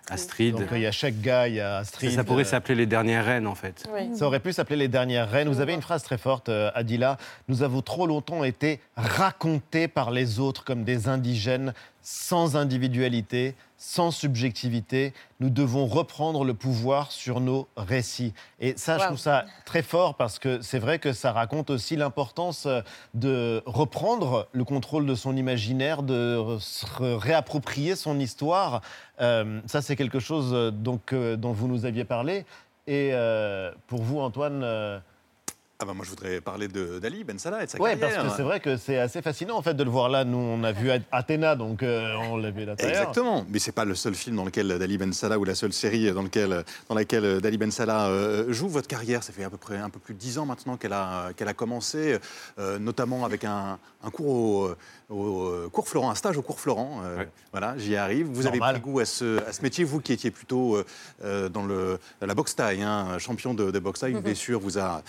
Astrid. Donc, il y a chaque gars, il y a Astrid. Ça, ça pourrait euh, s'appeler les dernières reines, en fait. Ça aurait pu s'appeler Les Dernières Reines. Vous avez une phrase très forte, euh, Adila. Nous avons trop longtemps été racontés par les autres comme des indigènes sans individualité, sans subjectivité. Nous devons reprendre le pouvoir sur nos récits. Et ça, je trouve ça très fort parce que c'est vrai que ça raconte aussi l'importance euh, de reprendre le contrôle de son imaginaire, de se réapproprier son histoire. Euh, ça, c'est quelque chose euh, donc, euh, dont vous nous aviez parlé. Et euh, pour vous, Antoine Ah bah moi, je voudrais parler de- d'Ali Ben Salah et de sa Ouais, parce carrière. que c'est vrai que c'est assez fascinant en fait de le voir là. Nous, on a vu Athéna, donc euh, on l'a vu là Exactement, mais c'est pas le seul film dans lequel Dali Ben Salah ou la seule série dans, lequel, dans laquelle Dali Ben Salah euh, joue. Votre carrière, ça fait à peu près un peu plus de dix ans maintenant qu'elle a, qu'elle a commencé, euh, notamment avec un, un cours au, au, cours Florent, un stage au cours Florent. euh, Voilà, j'y arrive. Vous avez pris goût à ce, à ce métier, vous qui étiez plutôt euh, euh, dans le, la boxe taille, hein, champion de, de boxe taille. Une blessure vous a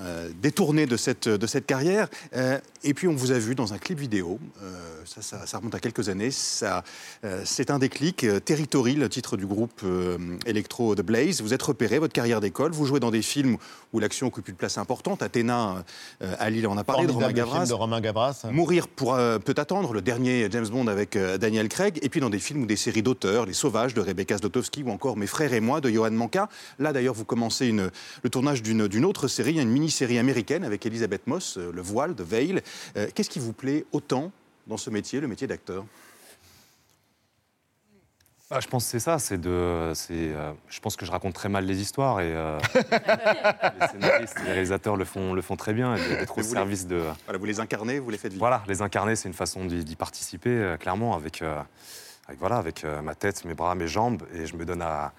euh, détourné de cette, de cette carrière. Euh, et puis on vous a vu dans un clip vidéo, euh, ça, ça- ça remonte à quelques années, ça, euh, c'est un déclic, euh, Territory, le titre du groupe euh, électro The Blaze. Vous êtes repéré, votre carrière d'école, vous jouez dans des films où l'action occupe une place importante. Athéna, euh, Ali, on a parlé de Romain Gavras. de Romain Gavras. Mourir pour, euh, peut attendre, le dernier James Bond avec euh, Daniel Craig, et puis dans des films ou des séries d'auteurs, Les Sauvages de Rebecca Zlotowski ou encore Mes frères et moi de Johan Manka. Là d'ailleurs, vous commencez le tournage d'une d'une autre série, une mini-série américaine avec Elisabeth Moss, euh, Le Voile de Veil. Euh, Qu'est-ce qui vous plaît autant dans ce métier, le métier d'acteur? Ah, je pense que c'est ça, c'est de, c'est, euh, je pense que je raconte très mal les histoires et euh, les scénaristes, les réalisateurs le font, le font très bien, et d'être au Vous service de. Voilà, vous les incarnez, vous les faites vivre. Voilà, les incarner, c'est une façon d'y, d'y participer, euh, clairement, avec, euh, avec, voilà, avec euh, ma tête, mes bras, mes jambes, et je me donne à,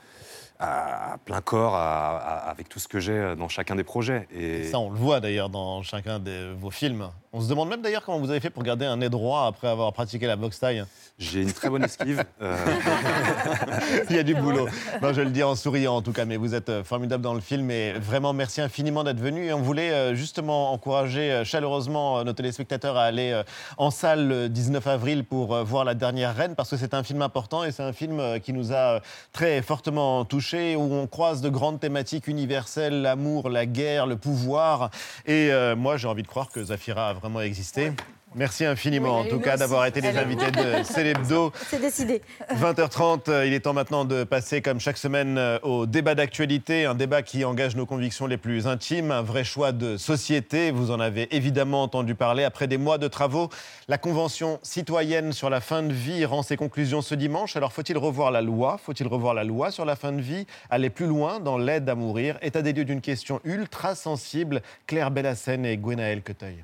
plein corps à- à- avec tout ce que j'ai dans chacun des projets. Et, Ça, on le voit d'ailleurs dans chacun de vos films. On se demande même d'ailleurs comment vous avez fait pour garder un nez droit après avoir pratiqué la boxe taille. J'ai une très bonne esquive. euh, Il y a du boulot. Non, je le dis en souriant en tout cas, mais vous êtes euh, formidable dans le film et vraiment merci infiniment d'être venu. Et on voulait euh, justement encourager chaleureusement nos téléspectateurs à aller en salle le 19 avril pour voir La Dernière Reine parce que c'est un film important et c'est un film qui nous a très fortement touchés où on croise de grandes thématiques universelles, l'amour, la guerre, le pouvoir. Et euh, moi, j'ai envie de croire que Zafira a vraiment existé. Merci infiniment, Oui, en tout cas, d'avoir été les invités de Célébdo. C'est décidé. 20h30, euh, il est temps maintenant de passer, comme chaque semaine, euh, au débat d'actualité, un débat qui engage nos convictions les plus intimes, un vrai choix de société. Vous en avez évidemment entendu parler. Après des mois de travaux, la Convention citoyenne sur la fin de vie rend ses conclusions ce dimanche. Alors faut-il revoir la loi? Faut-il revoir la loi sur la fin de vie? Aller plus loin dans l'aide à mourir? État des lieux d'une question ultra sensible. Claire Bellassène et Gwenaël Queteuil.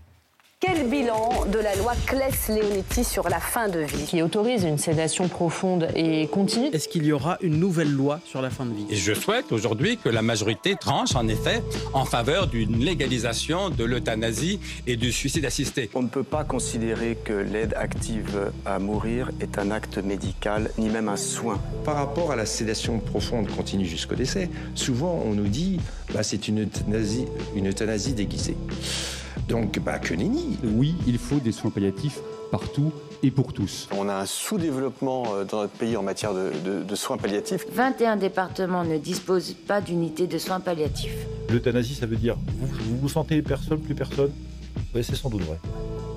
Quel bilan de la loi Claes-Leonetti sur la fin de vie qui autorise une sédation profonde et continue. Est-ce qu'il y aura une nouvelle loi sur la fin de vie? Et je souhaite aujourd'hui que la majorité tranche en effet en faveur d'une légalisation de l'euthanasie et du suicide assisté. On ne peut pas considérer que l'aide active à mourir est un acte médical ni même un soin. Par rapport à la sédation profonde continue jusqu'au décès, souvent on nous dit bah, c'est une euthanasie, une euthanasie déguisée. Donc, bah, que nenni Oui, il faut des soins palliatifs partout et pour tous. On a un sous-développement euh, dans notre pays en matière de, de- de soins palliatifs. 21 départements ne disposent pas d'unités de soins palliatifs. L'euthanasie, ça veut dire vous vous, vous sentez personne, plus personne? Oui, c'est sans doute vrai.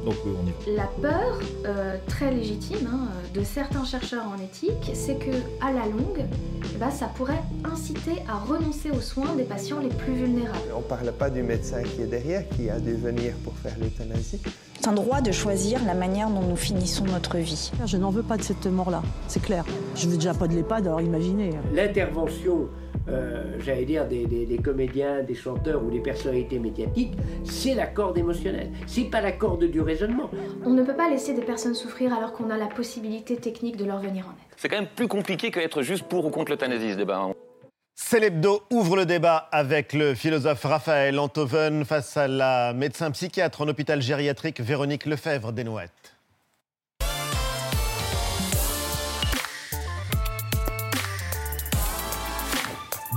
Donc euh, on y va. La peur, euh, très légitime, hein, de certains chercheurs en éthique, c'est que à la longue, ben, ça pourrait inciter à renoncer aux soins des patients les plus vulnérables. On ne parle pas du médecin qui est derrière, qui a dû venir pour faire l'euthanasie. C'est un droit de choisir la manière dont nous finissons notre vie. Je n'en veux pas de cette mort-là, c'est clair. Je veux déjà pas de l'EHPAD, alors imaginez. L'intervention, euh, j'allais dire, des, des- des comédiens, des chanteurs ou des personnalités médiatiques, c'est la corde émotionnelle. C'est pas la corde du raisonnement. On ne peut pas laisser des personnes souffrir alors qu'on a la possibilité technique de leur venir en aide. C'est quand même plus compliqué que d'être juste pour ou contre l'euthanasie, ce débat. Célébdo ouvre le débat avec le philosophe Raphaël Antoven face à la médecin psychiatre en hôpital gériatrique Véronique Lefebvre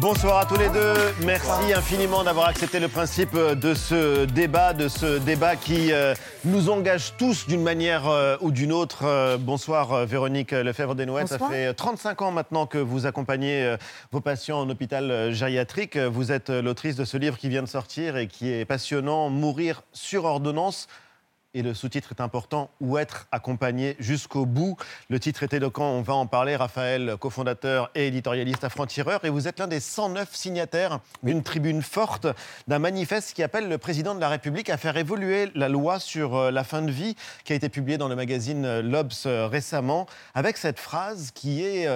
Bonsoir à tous les deux. Merci infiniment d'avoir accepté le principe de ce débat, de ce débat qui euh, nous engage tous d'une manière euh, ou d'une autre. Euh, bonsoir euh, Véronique Lefebvre-Desnouettes. Ça Bonsoir. fait 35 ans maintenant que vous accompagnez euh, vos patients en hôpital euh, gériatrique. Vous êtes euh, l'autrice de ce livre qui vient de sortir et qui est passionnant, Mourir sur ordonnance. Et le sous-titre est important, Où être accompagné jusqu'au bout. Le titre est éloquent, on va en parler. Raphaël, cofondateur et éditorialiste à Franc-Tireur. Et vous êtes l'un des 109 signataires d'une tribune forte, d'un manifeste qui appelle le président de la République à faire évoluer la loi sur euh, la fin de vie, qui a été publiée dans le magazine euh, l'Obs euh, récemment, avec cette phrase qui est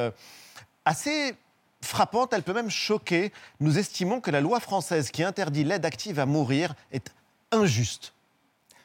assez frappante, elle peut même choquer. Nous estimons que la loi française qui interdit l'aide active à mourir est injuste.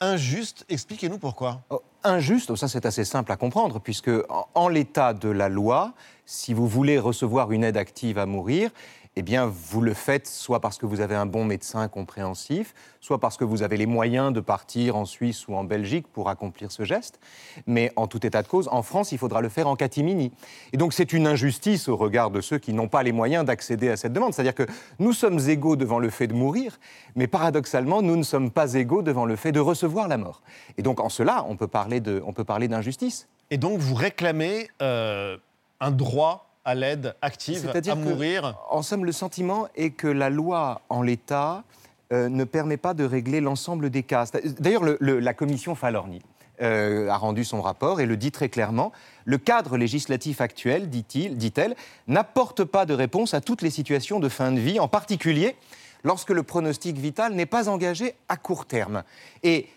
Injuste, expliquez-nous pourquoi. Oh, Injuste, ça c'est assez simple à comprendre, puisque en l'état de la loi, si vous voulez recevoir une aide active à mourir, eh bien vous le faites soit parce que vous avez un bon médecin compréhensif, soit parce que vous avez les moyens de partir en Suisse ou en Belgique pour accomplir ce geste. Mais en tout état de cause, en France, il faudra le faire en catimini. Et donc c'est une injustice au regard de ceux qui n'ont pas les moyens d'accéder à cette demande. C'est-à-dire que nous sommes égaux devant le fait de mourir, mais paradoxalement, nous ne sommes pas égaux devant le fait de recevoir la mort. Et donc en cela, on peut parler d'injustice. Et donc vous réclamez euh, un droit à l'aide active à que, mourir. En somme, le sentiment est que la loi en l'état euh, ne permet pas de régler l'ensemble des cas. D'ailleurs, le- le- la commission Falorni euh, a rendu son rapport et le dit très clairement. Le cadre législatif actuel, dit-elle, n'apporte pas de réponse à toutes les situations de fin de vie, en particulier lorsque le pronostic vital n'est pas engagé à court terme. Et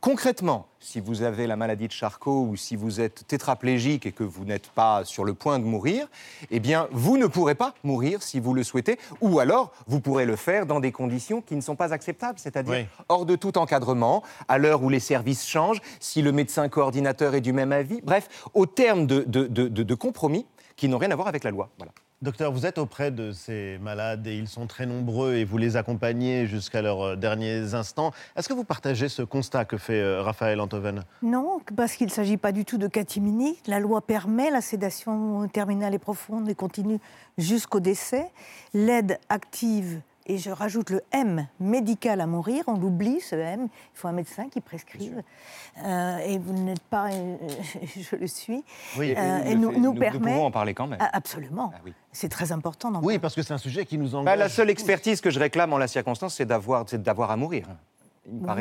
concrètement, si vous avez la maladie de Charcot ou si vous êtes tétraplégique et que vous n'êtes pas sur le point de mourir, eh bien, vous ne pourrez pas mourir si vous le souhaitez, ou alors vous pourrez le faire dans des conditions qui ne sont pas acceptables, c'est-à-dire hors de tout encadrement, à l'heure où les services changent, si le médecin coordinateur est du même avis, bref, au terme de, de, de, de compromis qui n'ont rien à voir avec la loi. Voilà. Docteur, vous êtes auprès de ces malades et ils sont très nombreux et vous les accompagnez jusqu'à leurs euh, derniers instants. Est-ce que vous partagez ce constat que fait euh, Raphaël Antoven? Non, parce qu'il ne s'agit pas du tout de catimini. La loi permet la sédation terminale et profonde et continue jusqu'au décès. L'aide active et je rajoute le M, médical à mourir. On l'oublie, ce M. Il faut un médecin qui prescrive. Euh, et vous n'êtes pas, euh, je le suis. Oui, euh, et nous, nous, permet. Nous pouvons en parler quand même. Ah, absolument. Ah c'est très important. Oui, parce que c'est un sujet qui nous engage. Bah, la seule expertise que je réclame en la circonstance, c'est d'avoir, d'avoir à mourir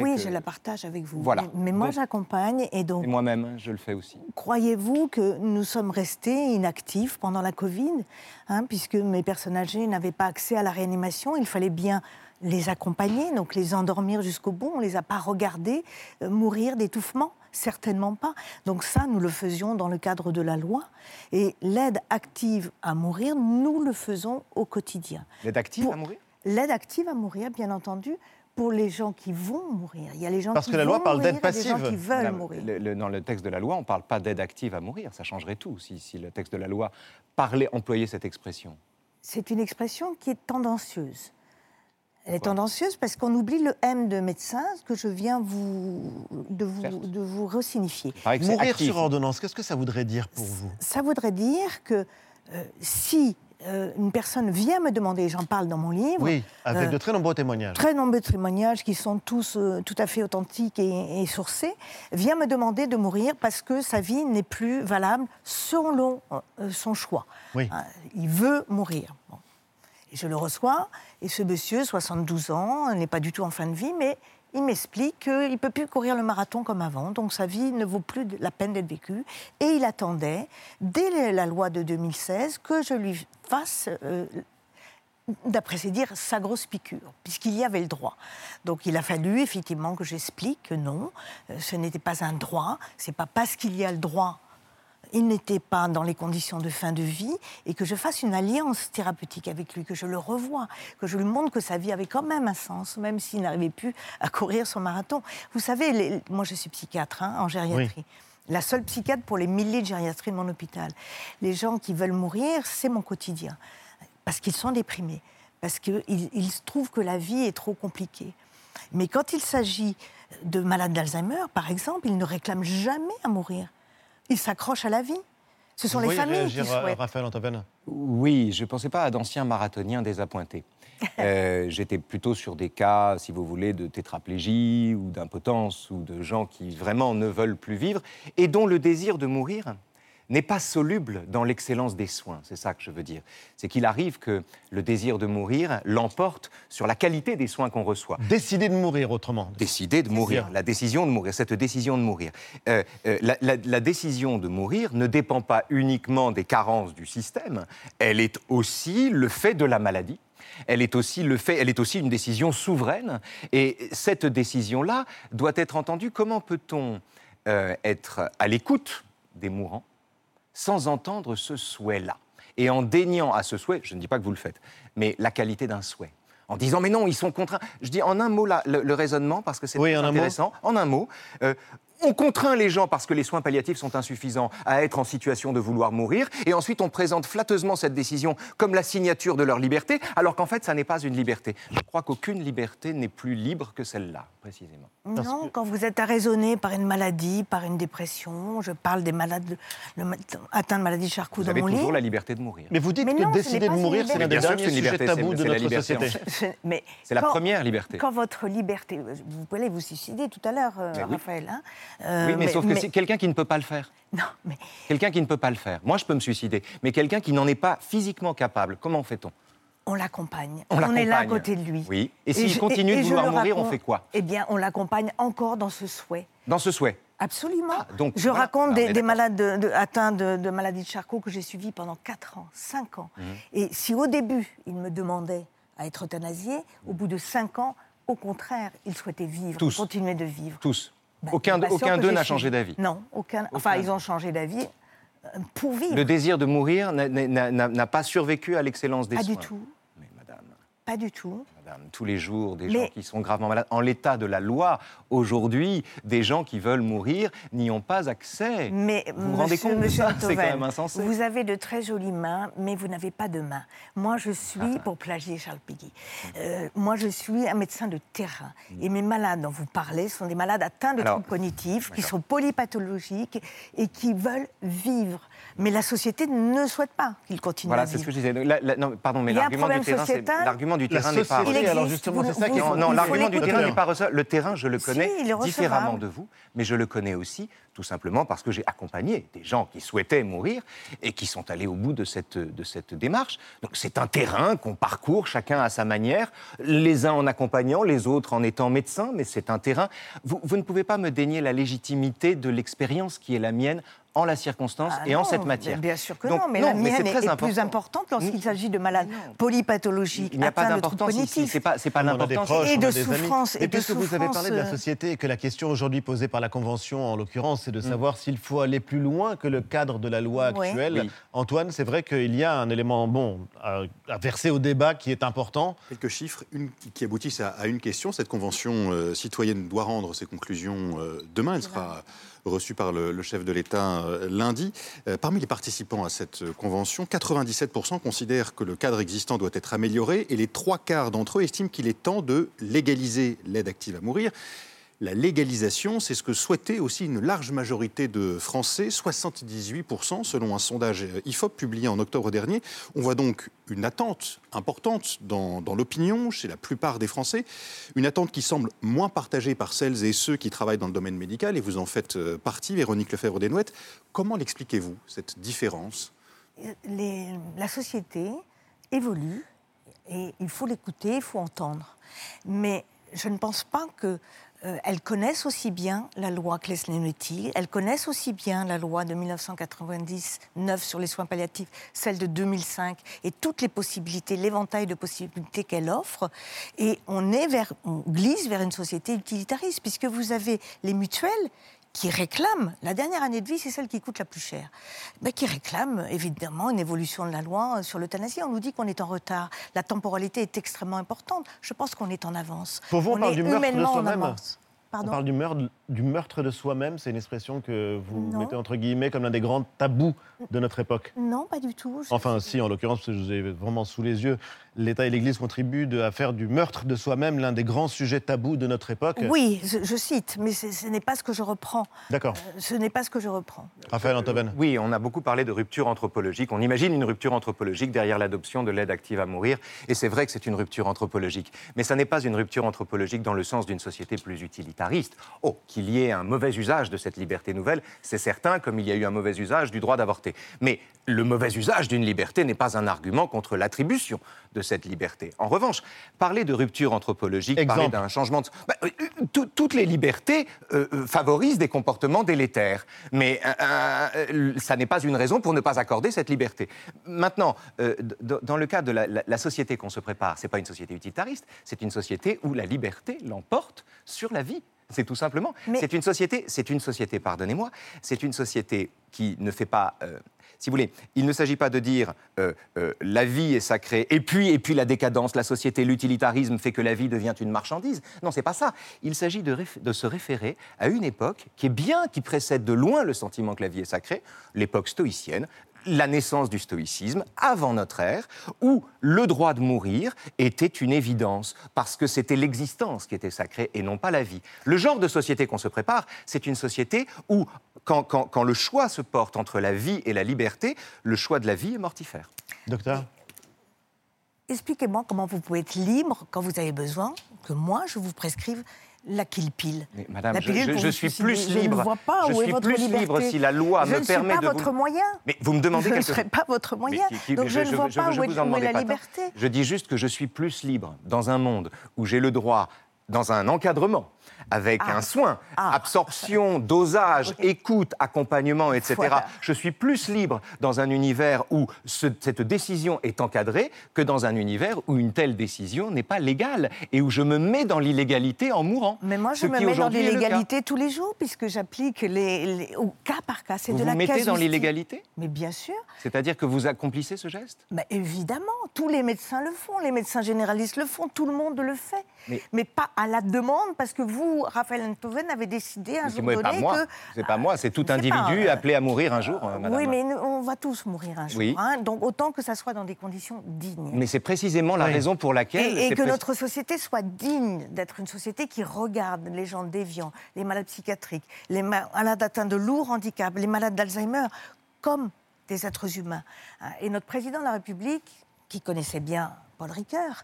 oui, je la partage avec vous. Voilà. Mais, moi, j'accompagne et donc. moi-même, je le fais aussi. Croyez-vous que nous sommes restés inactifs pendant la Covid, hein, puisque mes personnes âgées n'avaient pas accès à la réanimation? Il fallait bien les accompagner, donc les endormir jusqu'au bout. On ne les a pas regardés euh, mourir d'étouffement Certainement pas. Donc ça, nous le faisions dans le cadre de la loi. Et l'aide active à mourir, nous le faisons au quotidien. L'aide active à mourir? L'aide active à mourir, bien entendu, pour les gens qui vont mourir. Il y a les gens Parce qui que la loi parle d'aide passive. gens qui veulent mourir. dans le texte de la loi, on ne parle pas d'aide active à mourir. Ça changerait tout si, si le texte de la loi parlait, employait cette expression. C'est une expression qui est tendancieuse. Elle est tendancieuse parce qu'on oublie le M de médecin que je viens vous, de, vous, de vous resignifier. Mourir sur ordonnance, qu'est-ce que ça voudrait dire pour vous? Ça voudrait dire que euh, si euh, une personne vient me demander, j'en parle dans mon livre. Oui, avec euh, de très nombreux témoignages. Très nombreux témoignages qui sont tous euh, tout à fait authentiques et, sourcés, vient me demander de mourir parce que sa vie n'est plus valable selon son choix. Oui. il veut mourir. Et je le reçois, et ce monsieur, 72 ans, n'est pas du tout en fin de vie, mais il m'explique qu'il ne peut plus courir le marathon comme avant, donc sa vie ne vaut plus la peine d'être vécue. Et il attendait, dès la loi de 2016, que je lui fasse, euh, d'après ses dires, sa grosse piqûre, puisqu'il y avait le droit. Donc il a fallu effectivement que j'explique que non, euh, ce n'était pas un droit, c'est pas parce qu'il y a le droit il n'était pas dans les conditions de fin de vie et que je fasse une alliance thérapeutique avec lui, que je le revoie, que je lui montre que sa vie avait quand même un sens, même s'il n'arrivait plus à courir son marathon. Vous savez, moi je suis psychiatre hein, en gériatrie. La seule psychiatre pour les milliers de gériatries de mon hôpital. Les gens qui veulent mourir, c'est mon quotidien. Parce qu'ils sont déprimés, parce qu'ils ils trouvent que la vie est trop compliquée. Mais quand il s'agit de malades d'Alzheimer, par exemple, ils ne réclament jamais à mourir ils s'accrochent à la vie. Ce sont les familles qui souhaitent. Raphaël Oui, je ne pensais pas à d'anciens marathoniens désappointés. Euh, j'étais plutôt sur des cas, si vous voulez, de tétraplégie ou d'impotence ou de gens qui vraiment ne veulent plus vivre et dont le désir de mourir n'est pas soluble dans l'excellence des soins. C'est ça que je veux dire. C'est qu'il arrive que le désir de mourir l'emporte sur la qualité des soins qu'on reçoit. Décider de mourir, autrement. Décider de mourir. La décision de mourir, cette décision de mourir. Euh, euh, la, décision de mourir ne dépend pas uniquement des carences du système, elle est aussi le fait de la maladie. Elle est aussi le fait, elle est aussi une décision souveraine. Et cette décision-là doit être entendue. Comment peut-on euh, être à l'écoute des mourants sans entendre ce souhait-là. Et en déniant à ce souhait, je ne dis pas que vous le faites, mais la qualité d'un souhait. En disant, mais non, ils sont contraints. Je dis en un mot là, le, raisonnement, parce que c'est intéressant. En un mot, euh, on contraint les gens parce que les soins palliatifs sont insuffisants à être en situation de vouloir mourir, et ensuite on présente flatteusement cette décision comme la signature de leur liberté, alors qu'en fait ça n'est pas une liberté. Je crois qu'aucune liberté n'est plus libre que celle-là, précisément. Non, quand vous êtes arraisonné par une maladie, par une dépression, je parle des malades atteints de maladie Charcot dans mon livre. Vous avez toujours la liberté de mourir. Mais vous dites que décider de mourir, c'est l'un des derniers sujets tabous de notre société. C'est la première liberté. Quand votre liberté, vous pouvez vous suicider tout à l'heure, euh, Raphaël. Hein oui, mais, sauf que c'est quelqu'un qui ne peut pas le faire. Non, mais... Quelqu'un qui ne peut pas le faire. Moi, je peux me suicider, mais quelqu'un qui n'en est pas physiquement capable, comment fait-on? On l'accompagne. On, est là à côté de lui. Oui. Et s'il continue de vouloir mourir, on fait quoi? Eh bien, on l'accompagne encore dans ce souhait. Dans ce souhait Absolument. Ah, donc, je raconte des, malades atteints de, maladie de Charcot que j'ai suivis pendant 4 ans, 5 ans. Mhm. Et si au début, ils me demandaient à être euthanasié, au bout de 5 ans, au contraire, ils souhaitaient vivre, continuer de vivre. Tous aucun pas d'eux n'a changé d'avis. Non, aucun. Enfin, ils ont changé d'avis euh, pour vivre. Le désir de mourir n'a- pas survécu à l'excellence des Pas soins. du tout. Pas du tout. Madame, tous les jours, des Mais- gens qui sont gravement malades. En l'état de la loi, aujourd'hui, des gens qui veulent mourir n'y ont pas accès. Mais vous vous rendez monsieur, compte? de monsieur ça C'est quand même insensé. Vous avez de très jolies mains, mais vous n'avez pas de mains. Moi, je suis, pour plagier Charles Péguy, euh, moi, je suis un médecin de terrain. Et mes malades dont vous parlez sont des malades atteints de troubles cognitifs, qui sont polypathologiques et qui veulent vivre. Mais la société ne souhaite pas qu'ils continuent Voilà, à c'est ce que je disais. La- la- non, pardon, mais Il y a un l'argument problème du terrain, c'est- sociétal. l'argument du La terrain n'est pas. société, Il alors, justement, vous- c'est ça qui est- Non, l'argument du terrain n'est pas reçu. Le terrain, je le connais recevable. différemment de vous, mais je le connais aussi tout simplement parce que j'ai accompagné des gens qui souhaitaient mourir et qui sont allés au bout de cette, de cette démarche. Donc c'est un terrain qu'on parcourt chacun à sa manière, les uns en accompagnant, les autres en étant médecins, mais c'est un terrain. Vous, vous ne pouvez pas me dénier la légitimité de l'expérience qui est la mienne en la circonstance Ah et en non, cette matière. Bien sûr que Donc, non, mais la c'est mienne est, très est important. plus importante lorsqu'il s'agit de malades polypathologiques, Il n'y a pas d'importance c'est pas, c'est pas l'importance. Et de souffrance, et Et puisque vous avez parlé de la euh, société et que la question aujourd'hui posée par la Convention, en l'occurrence, c'est de Mm. savoir s'il faut aller plus loin que le cadre de la loi Oui. actuelle. Oui. Antoine, c'est vrai qu'il y a un élément bon à, à verser au débat qui est important. Quelques chiffres une, qui aboutissent à, à une question. Cette convention euh, citoyenne doit rendre ses conclusions euh, demain. Elle sera reçue par le, le chef de l'État euh, lundi. Euh, parmi les participants à cette euh, convention, 97% considèrent que le cadre existant doit être amélioré et les trois quarts d'entre eux estiment qu'il est temps de légaliser l'aide active à mourir. La légalisation, c'est ce que souhaitait aussi une large majorité de Français, 78% selon un sondage IFOP publié en octobre dernier. On voit donc une attente importante dans, l'opinion chez la plupart des Français, une attente qui semble moins partagée par celles et ceux qui travaillent dans le domaine médical, et vous en faites euh, partie, Véronique Lefebvre-Desnouettes. Comment l'expliquez-vous, cette différence? La société évolue et il faut l'écouter, il faut entendre. Mais je ne pense pas que euh, elles connaissent aussi bien la loi Claes-Leonetti, elles connaissent aussi bien la loi de 1999 sur les soins palliatifs, celle de 2005 et toutes les possibilités, l'éventail de possibilités qu'elle offre. Et on glisse vers une société utilitariste puisque vous avez les mutuelles qui réclament, la dernière année de vie, c'est celle qui coûte la plus cher, mais qui réclament évidemment une évolution de la loi sur l'euthanasie. On nous dit qu'on est en retard. La temporalité est extrêmement importante. Je pense qu'on est en avance. Pour vous, on, parle est du meurtre de soi-même. On parle du meurtre, du meurtre de soi-même. C'est une expression que vous Non. mettez entre guillemets comme l'un des grands tabous de notre époque. Non, pas du tout. Je- Enfin, si, en l'occurrence, parce que je vous ai vraiment sous les yeux, l'État et l'Église contribuent de- à faire du meurtre de soi-même l'un des grands sujets tabous de notre époque. Oui, je, je cite, mais ce n'est pas ce que je reprends. D'accord. Euh, Ce n'est pas ce que je reprends. Raphaël Antoven. Oui, on a beaucoup parlé de rupture anthropologique. On imagine une rupture anthropologique derrière l'adoption de l'aide active à mourir. Et c'est vrai que c'est une rupture anthropologique. Mais ça n'est pas une rupture anthropologique dans le sens d'une société plus utilitariste. Oh, qu'il y ait un mauvais usage de cette liberté nouvelle, c'est certain, comme il y a eu un mauvais usage du droit d'avorter. Mais le mauvais usage d'une liberté n'est pas un argument contre l'attribution de cette liberté. En revanche, parler de rupture anthropologique, parler d'un changement de... Bah, euh, tout- toutes les libertés euh, euh, favorisent des comportements délétères. Mais euh, euh, ça n'est pas une raison pour ne pas accorder cette liberté. Maintenant, euh, dans le cas de la, la- la société qu'on se prépare, c'est pas une société utilitariste, c'est une société où la liberté l'emporte sur la vie. C'est tout simplement. C'est une société, c'est une société, pardonnez-moi, c'est une société qui ne fait pas. euh, si vous voulez, il ne s'agit pas de dire euh, euh, la vie est sacrée et puis puis la décadence, la société, l'utilitarisme fait que la vie devient une marchandise. Non, c'est pas ça. Il s'agit de se référer à une époque qui est bien, qui précède de loin le sentiment que la vie est sacrée, l'époque stoïcienne, la naissance du stoïcisme avant notre ère, où le droit de mourir était une évidence, parce que c'était l'existence qui était sacrée et non pas la vie. Le genre de société qu'on se prépare, c'est une société où, quand, quand- quand le choix se porte entre la vie et la liberté, le choix de la vie est mortifère. Docteur Expliquez-moi comment vous pouvez être libre quand vous avez besoin que moi, je vous prescrive la kill pile. Mais madame, La je, je- je suis plus Je libre. ne vois pas je où est votre plus liberté. libre si la loi je me ne permet suis pas de votre vous... moyen. Mais vous me demandez je ne quelque serai chose. pas votre moyen. Mais qui- qui- Donc je, ne vois je- pas je où est, où est la liberté. Je dis juste que je suis plus libre dans un monde où j'ai le droit, dans un encadrement, avec Ah. un soin, absorption, dosage, écoute, accompagnement, etc. Voilà. Je suis plus libre dans un univers où ce- cette décision est encadrée que dans un univers où une telle décision n'est pas légale et où je me mets dans l'illégalité en mourant. Mais moi, je me mets dans le l'illégalité tous les jours, puisque j'applique les, les- au cas par cas. C'est Vous de vous la mettez dans l'illégalité Mais bien sûr. C'est-à-dire que vous accomplissez ce geste? Évidemment, tous les médecins le font, les médecins généralistes le font, tout le monde le fait. Mais- Mais, pas à la demande, parce que vous, Raphaël Enthoven, avez décidé un jour donné pas moi. que... C'est pas moi, c'est tout pas, individu euh, appelé à mourir un jour, euh, madame. Oui, mais on va tous mourir un jour. Oui. hein, donc autant que ça soit dans des conditions dignes. Mais c'est précisément la raison pour laquelle. Et, que pré- notre société soit digne d'être une société qui regarde les gens déviants, les malades psychiatriques, les ma- malades atteints de lourds handicaps, les malades d'Alzheimer, comme des êtres humains. Hein, Et notre président de la République, qui connaissait bien Paul Ricoeur,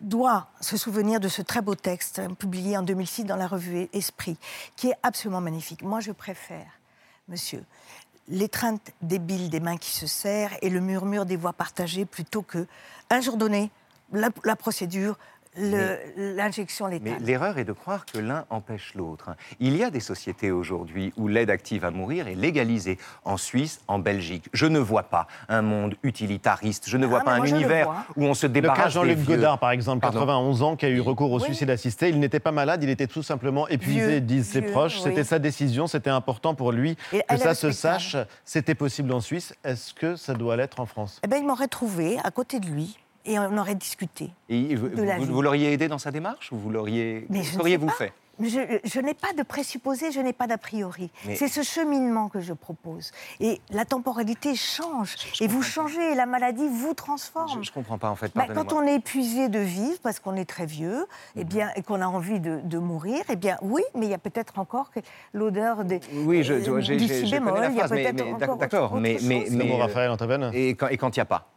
doit se souvenir de ce très beau texte hein, publié en 2006 dans la revue Esprit, qui est absolument magnifique. Moi, je préfère, monsieur, l'étreinte débile des mains qui se serrent et le murmure des voix partagées plutôt que, un jour donné, la, la procédure, le- l'injection Mais létale. l'erreur est de croire que l'un empêche l'autre. Il y a des sociétés aujourd'hui où l'aide active à mourir est légalisée. En Suisse, en Belgique. Je ne vois pas un monde utilitariste. Je ne vois Ah, pas mais un le univers vois. où on se Le débarrasse cas des Jean-Luc. Godard, par exemple, Pardon 91 ans, qui a eu recours au suicide assisté. Il n'était pas malade, il était tout simplement épuisé, Vieux, disent ses vieux, proches. oui. C'était sa décision, c'était important pour lui Et que ça se sache. C'était possible en Suisse. Est-ce que ça doit l'être en France? Eh ben, il m'aurait trouvé à côté de lui et on aurait discuté. Et vous, l'auriez aidé dans sa démarche ou vous l'auriez. Mais je ne Qu'auriez-vous fait? Je, je n'ai pas de présupposé, je n'ai pas d'a priori. Mais- C'est ce cheminement que je propose. Et la temporalité change. et vous changez, et la maladie vous transforme. Je ne comprends pas en fait. Bah, quand on est épuisé de vivre, parce qu'on est très vieux, eh bien, et qu'on a envie de, de mourir, eh bien, oui, mais il y a peut-être encore l'odeur des, Oui, je, euh, j'ai- du si bémol, il y a peut-être encore d'accord, mais, mais, mais, euh, Raphaël Et quand il n'y a pas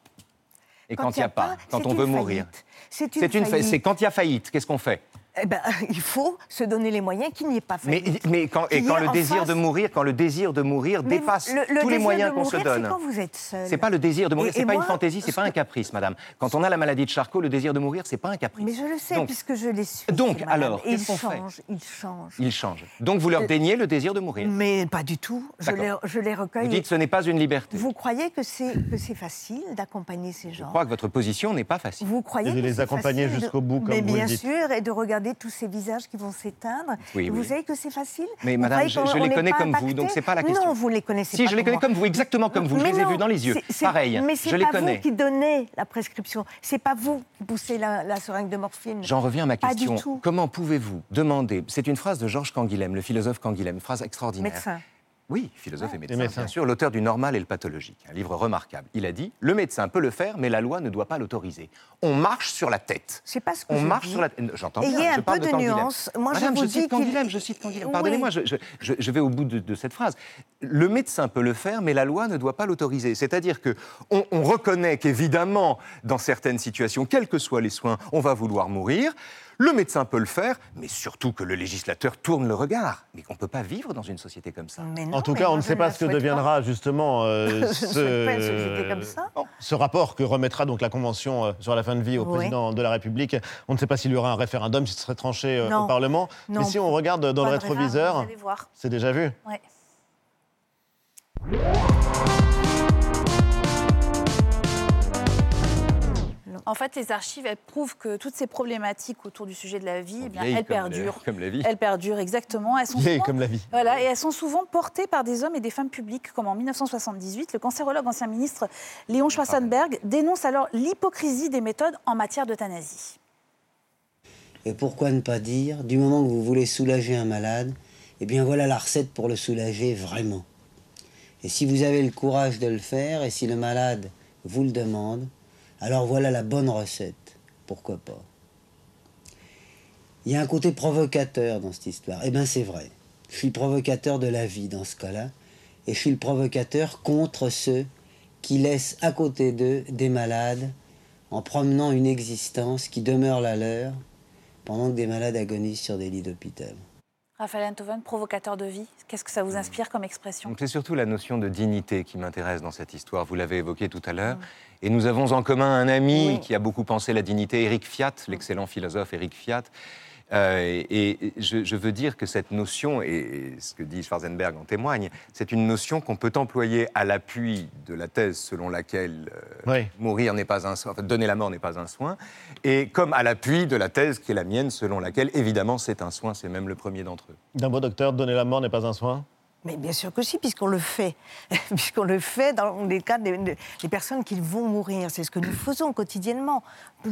Et quand il n'y a pas, quand on veut mourir faillite. C'est une, C'est une fa- faillite. c'est quand il y a faillite, qu'est-ce qu'on fait? Eh ben, il faut se donner les moyens qu'il n'y ait pas mais, faillite. mais quand, et le désir face- de mourir, quand le désir de mourir Mais dépasse le- le tous les désir moyens de qu'on se mourir, donne. C'est quand vous êtes seul. C'est pas le désir de mourir, c'est pas une fantaisie, c'est ce pas un caprice, madame. Quand on a la maladie de Charcot, le désir de mourir, c'est pas un caprice. Mais je le sais, Donc- puisque je l'ai su. Donc, alors, Et il qu'est-ce qu'on fait change, il change. Il change. Donc vous leur Euh, déniez le désir de mourir. Mais pas du tout. Je les, D'accord. je les recueille. Vous dites ce n'est pas une liberté. Vous croyez que c'est que c'est facile d'accompagner ces gens Je crois que votre position n'est pas facile. Vous croyez de les accompagner jusqu'au bout, comme Mais vous le bien dites. sûr, et de regarder tous ces visages qui vont s'éteindre. Oui, vous oui. savez que c'est facile Mais Vous madame, je, les connais comme vous, donc c'est pas la question. Non, vous les connaissez Si, pas je les connais comme vous, exactement comme vous. Mais je les ai vus dans les yeux. Pareil, Mais c'est pas vous qui donnez la prescription. C'est pas vous qui poussez la, la seringue de morphine. J'en reviens à ma question. Comment pouvez-vous demander C'est une phrase de Georges Canguilhem, le philosophe Canguilhem, une phrase extraordinaire. Médecin. Oui, philosophe et médecin, médecin. bien sûr, l'auteur du Normal et le pathologique, un livre remarquable. Il a dit Le médecin peut le faire, mais la loi ne doit pas l'autoriser. On marche sur la tête. C'est pas ce que On je marche dis. sur la tête. J'entends Ayez bien, un je peu de de nuance. Moi, je Madame, vous je cite Canguilhem, je cite Canguilhem. Pardonnez-moi, je, je- je- je vais au bout de, de cette phrase. Le médecin peut le faire, mais la loi ne doit pas l'autoriser. C'est-à-dire que on, on reconnaît qu'évidemment, dans certaines situations, quels que soient les soins, on va vouloir mourir. Le médecin peut le faire, mais surtout que le législateur tourne le regard. Mais on ne peut pas vivre dans une société comme ça. En tout cas, on ne sait pas ce que deviendra justement euh, comme ce... ça. ce rapport que remettra donc la Convention euh, sur la fin de vie au Oui. président de la République. On ne sait pas s'il y aura un référendum, s'il serait tranché euh, au Parlement. Non. Mais si on regarde dans Pas le rétroviseur, c'est déjà vu. Ouais. En fait, les archives, elles prouvent que toutes ces problématiques autour du sujet de la vie, eh bien, elles comme la- perdurent. comme la vie. Elles perdurent, exactement. Elles sont souvent- comme la vie. Voilà, et elles sont souvent portées par des hommes et des femmes publics, comme en 1978. Le cancérologue ancien ministre Léon Schwarzenberg dénonce alors l'hypocrisie des méthodes en matière d'euthanasie. Et pourquoi ne pas dire, du moment que vous voulez soulager un malade, eh bien voilà la recette pour le soulager vraiment. Et si vous avez le courage de le faire, et si le malade vous le demande, alors voilà la bonne recette. Pourquoi pas? Il y a un côté provocateur dans cette histoire. Eh bien c'est vrai. Je suis le provocateur de la vie dans ce cas-là, et je suis le provocateur contre ceux qui laissent à côté d'eux des malades en promenant une existence qui demeure la leur pendant que des malades agonisent sur des lits d'hôpital. Raphaël Antoven, provocateur de vie, qu'est-ce que ça vous inspire comme expression? C'est surtout la notion de dignité qui m'intéresse dans cette histoire. Vous l'avez évoqué tout à l'heure. Et nous avons en commun un ami qui a beaucoup pensé la dignité, Éric Fiat, l'excellent philosophe Éric Fiat. Euh, et je, je veux dire que cette notion, et et ce que dit Schwarzenberg en témoigne, c'est une notion qu'on peut employer à l'appui de la thèse selon laquelle euh, Oui. mourir n'est pas un soin, enfin, donner la mort n'est pas un soin, et comme à l'appui de la thèse qui est la mienne, selon laquelle, évidemment, c'est un soin, c'est même le premier d'entre eux. D'un mot, docteur, donner la mort n'est pas un soin? Mais bien sûr que si, puisqu'on le fait. puisqu'on le fait dans les cas des, des personnes qui vont mourir. C'est ce que nous faisons quotidiennement,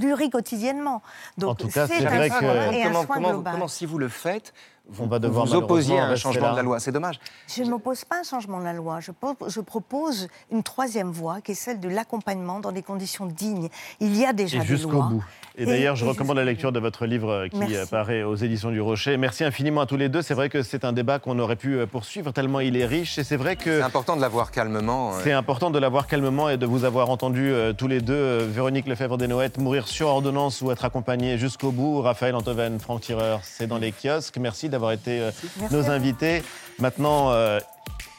pluriquotidiennement. Donc, En tout cas, c'est un vrai soin que- et un Comment, soin comment- global. comment, si vous le faites, vous On va devoir vous opposiez à un changement là. de la loi C'est dommage. Je ne m'oppose pas à un changement de la loi. Je, po- je propose une troisième voie, qui est celle de l'accompagnement dans des conditions dignes. Il y a déjà Et des jusqu'au lois. bout. Et d'ailleurs, je recommande la lecture de votre livre euh, qui Merci. euh, paraît aux éditions du Rocher. Merci infiniment à tous les deux. C'est vrai que c'est un débat qu'on aurait pu euh, poursuivre tellement il est riche. Et c'est vrai que C'est important de l'avoir calmement. c'est important de l'avoir calmement et de vous avoir entendu euh, tous les deux, euh, Véronique Lefebvre-Desnoëttes, mourir sur ordonnance ou être accompagné jusqu'au bout. Raphaël Antoven, Franck Tireur, c'est dans les kiosques. Merci d'avoir été euh, Merci nos invités. Maintenant, euh,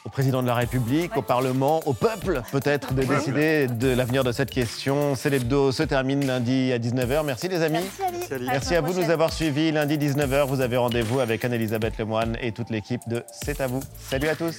au président de la République, au Parlement, au peuple, peut-être, de décider de l'avenir de cette question. C'est l'hebdo se termine lundi à 19h. Merci les amis. Merci, Ali. Merci à vous de nous avoir suivis. Lundi 19h, vous avez rendez-vous avec Anne-Elisabeth Lemoine et toute l'équipe de C'est à vous. Salut à tous.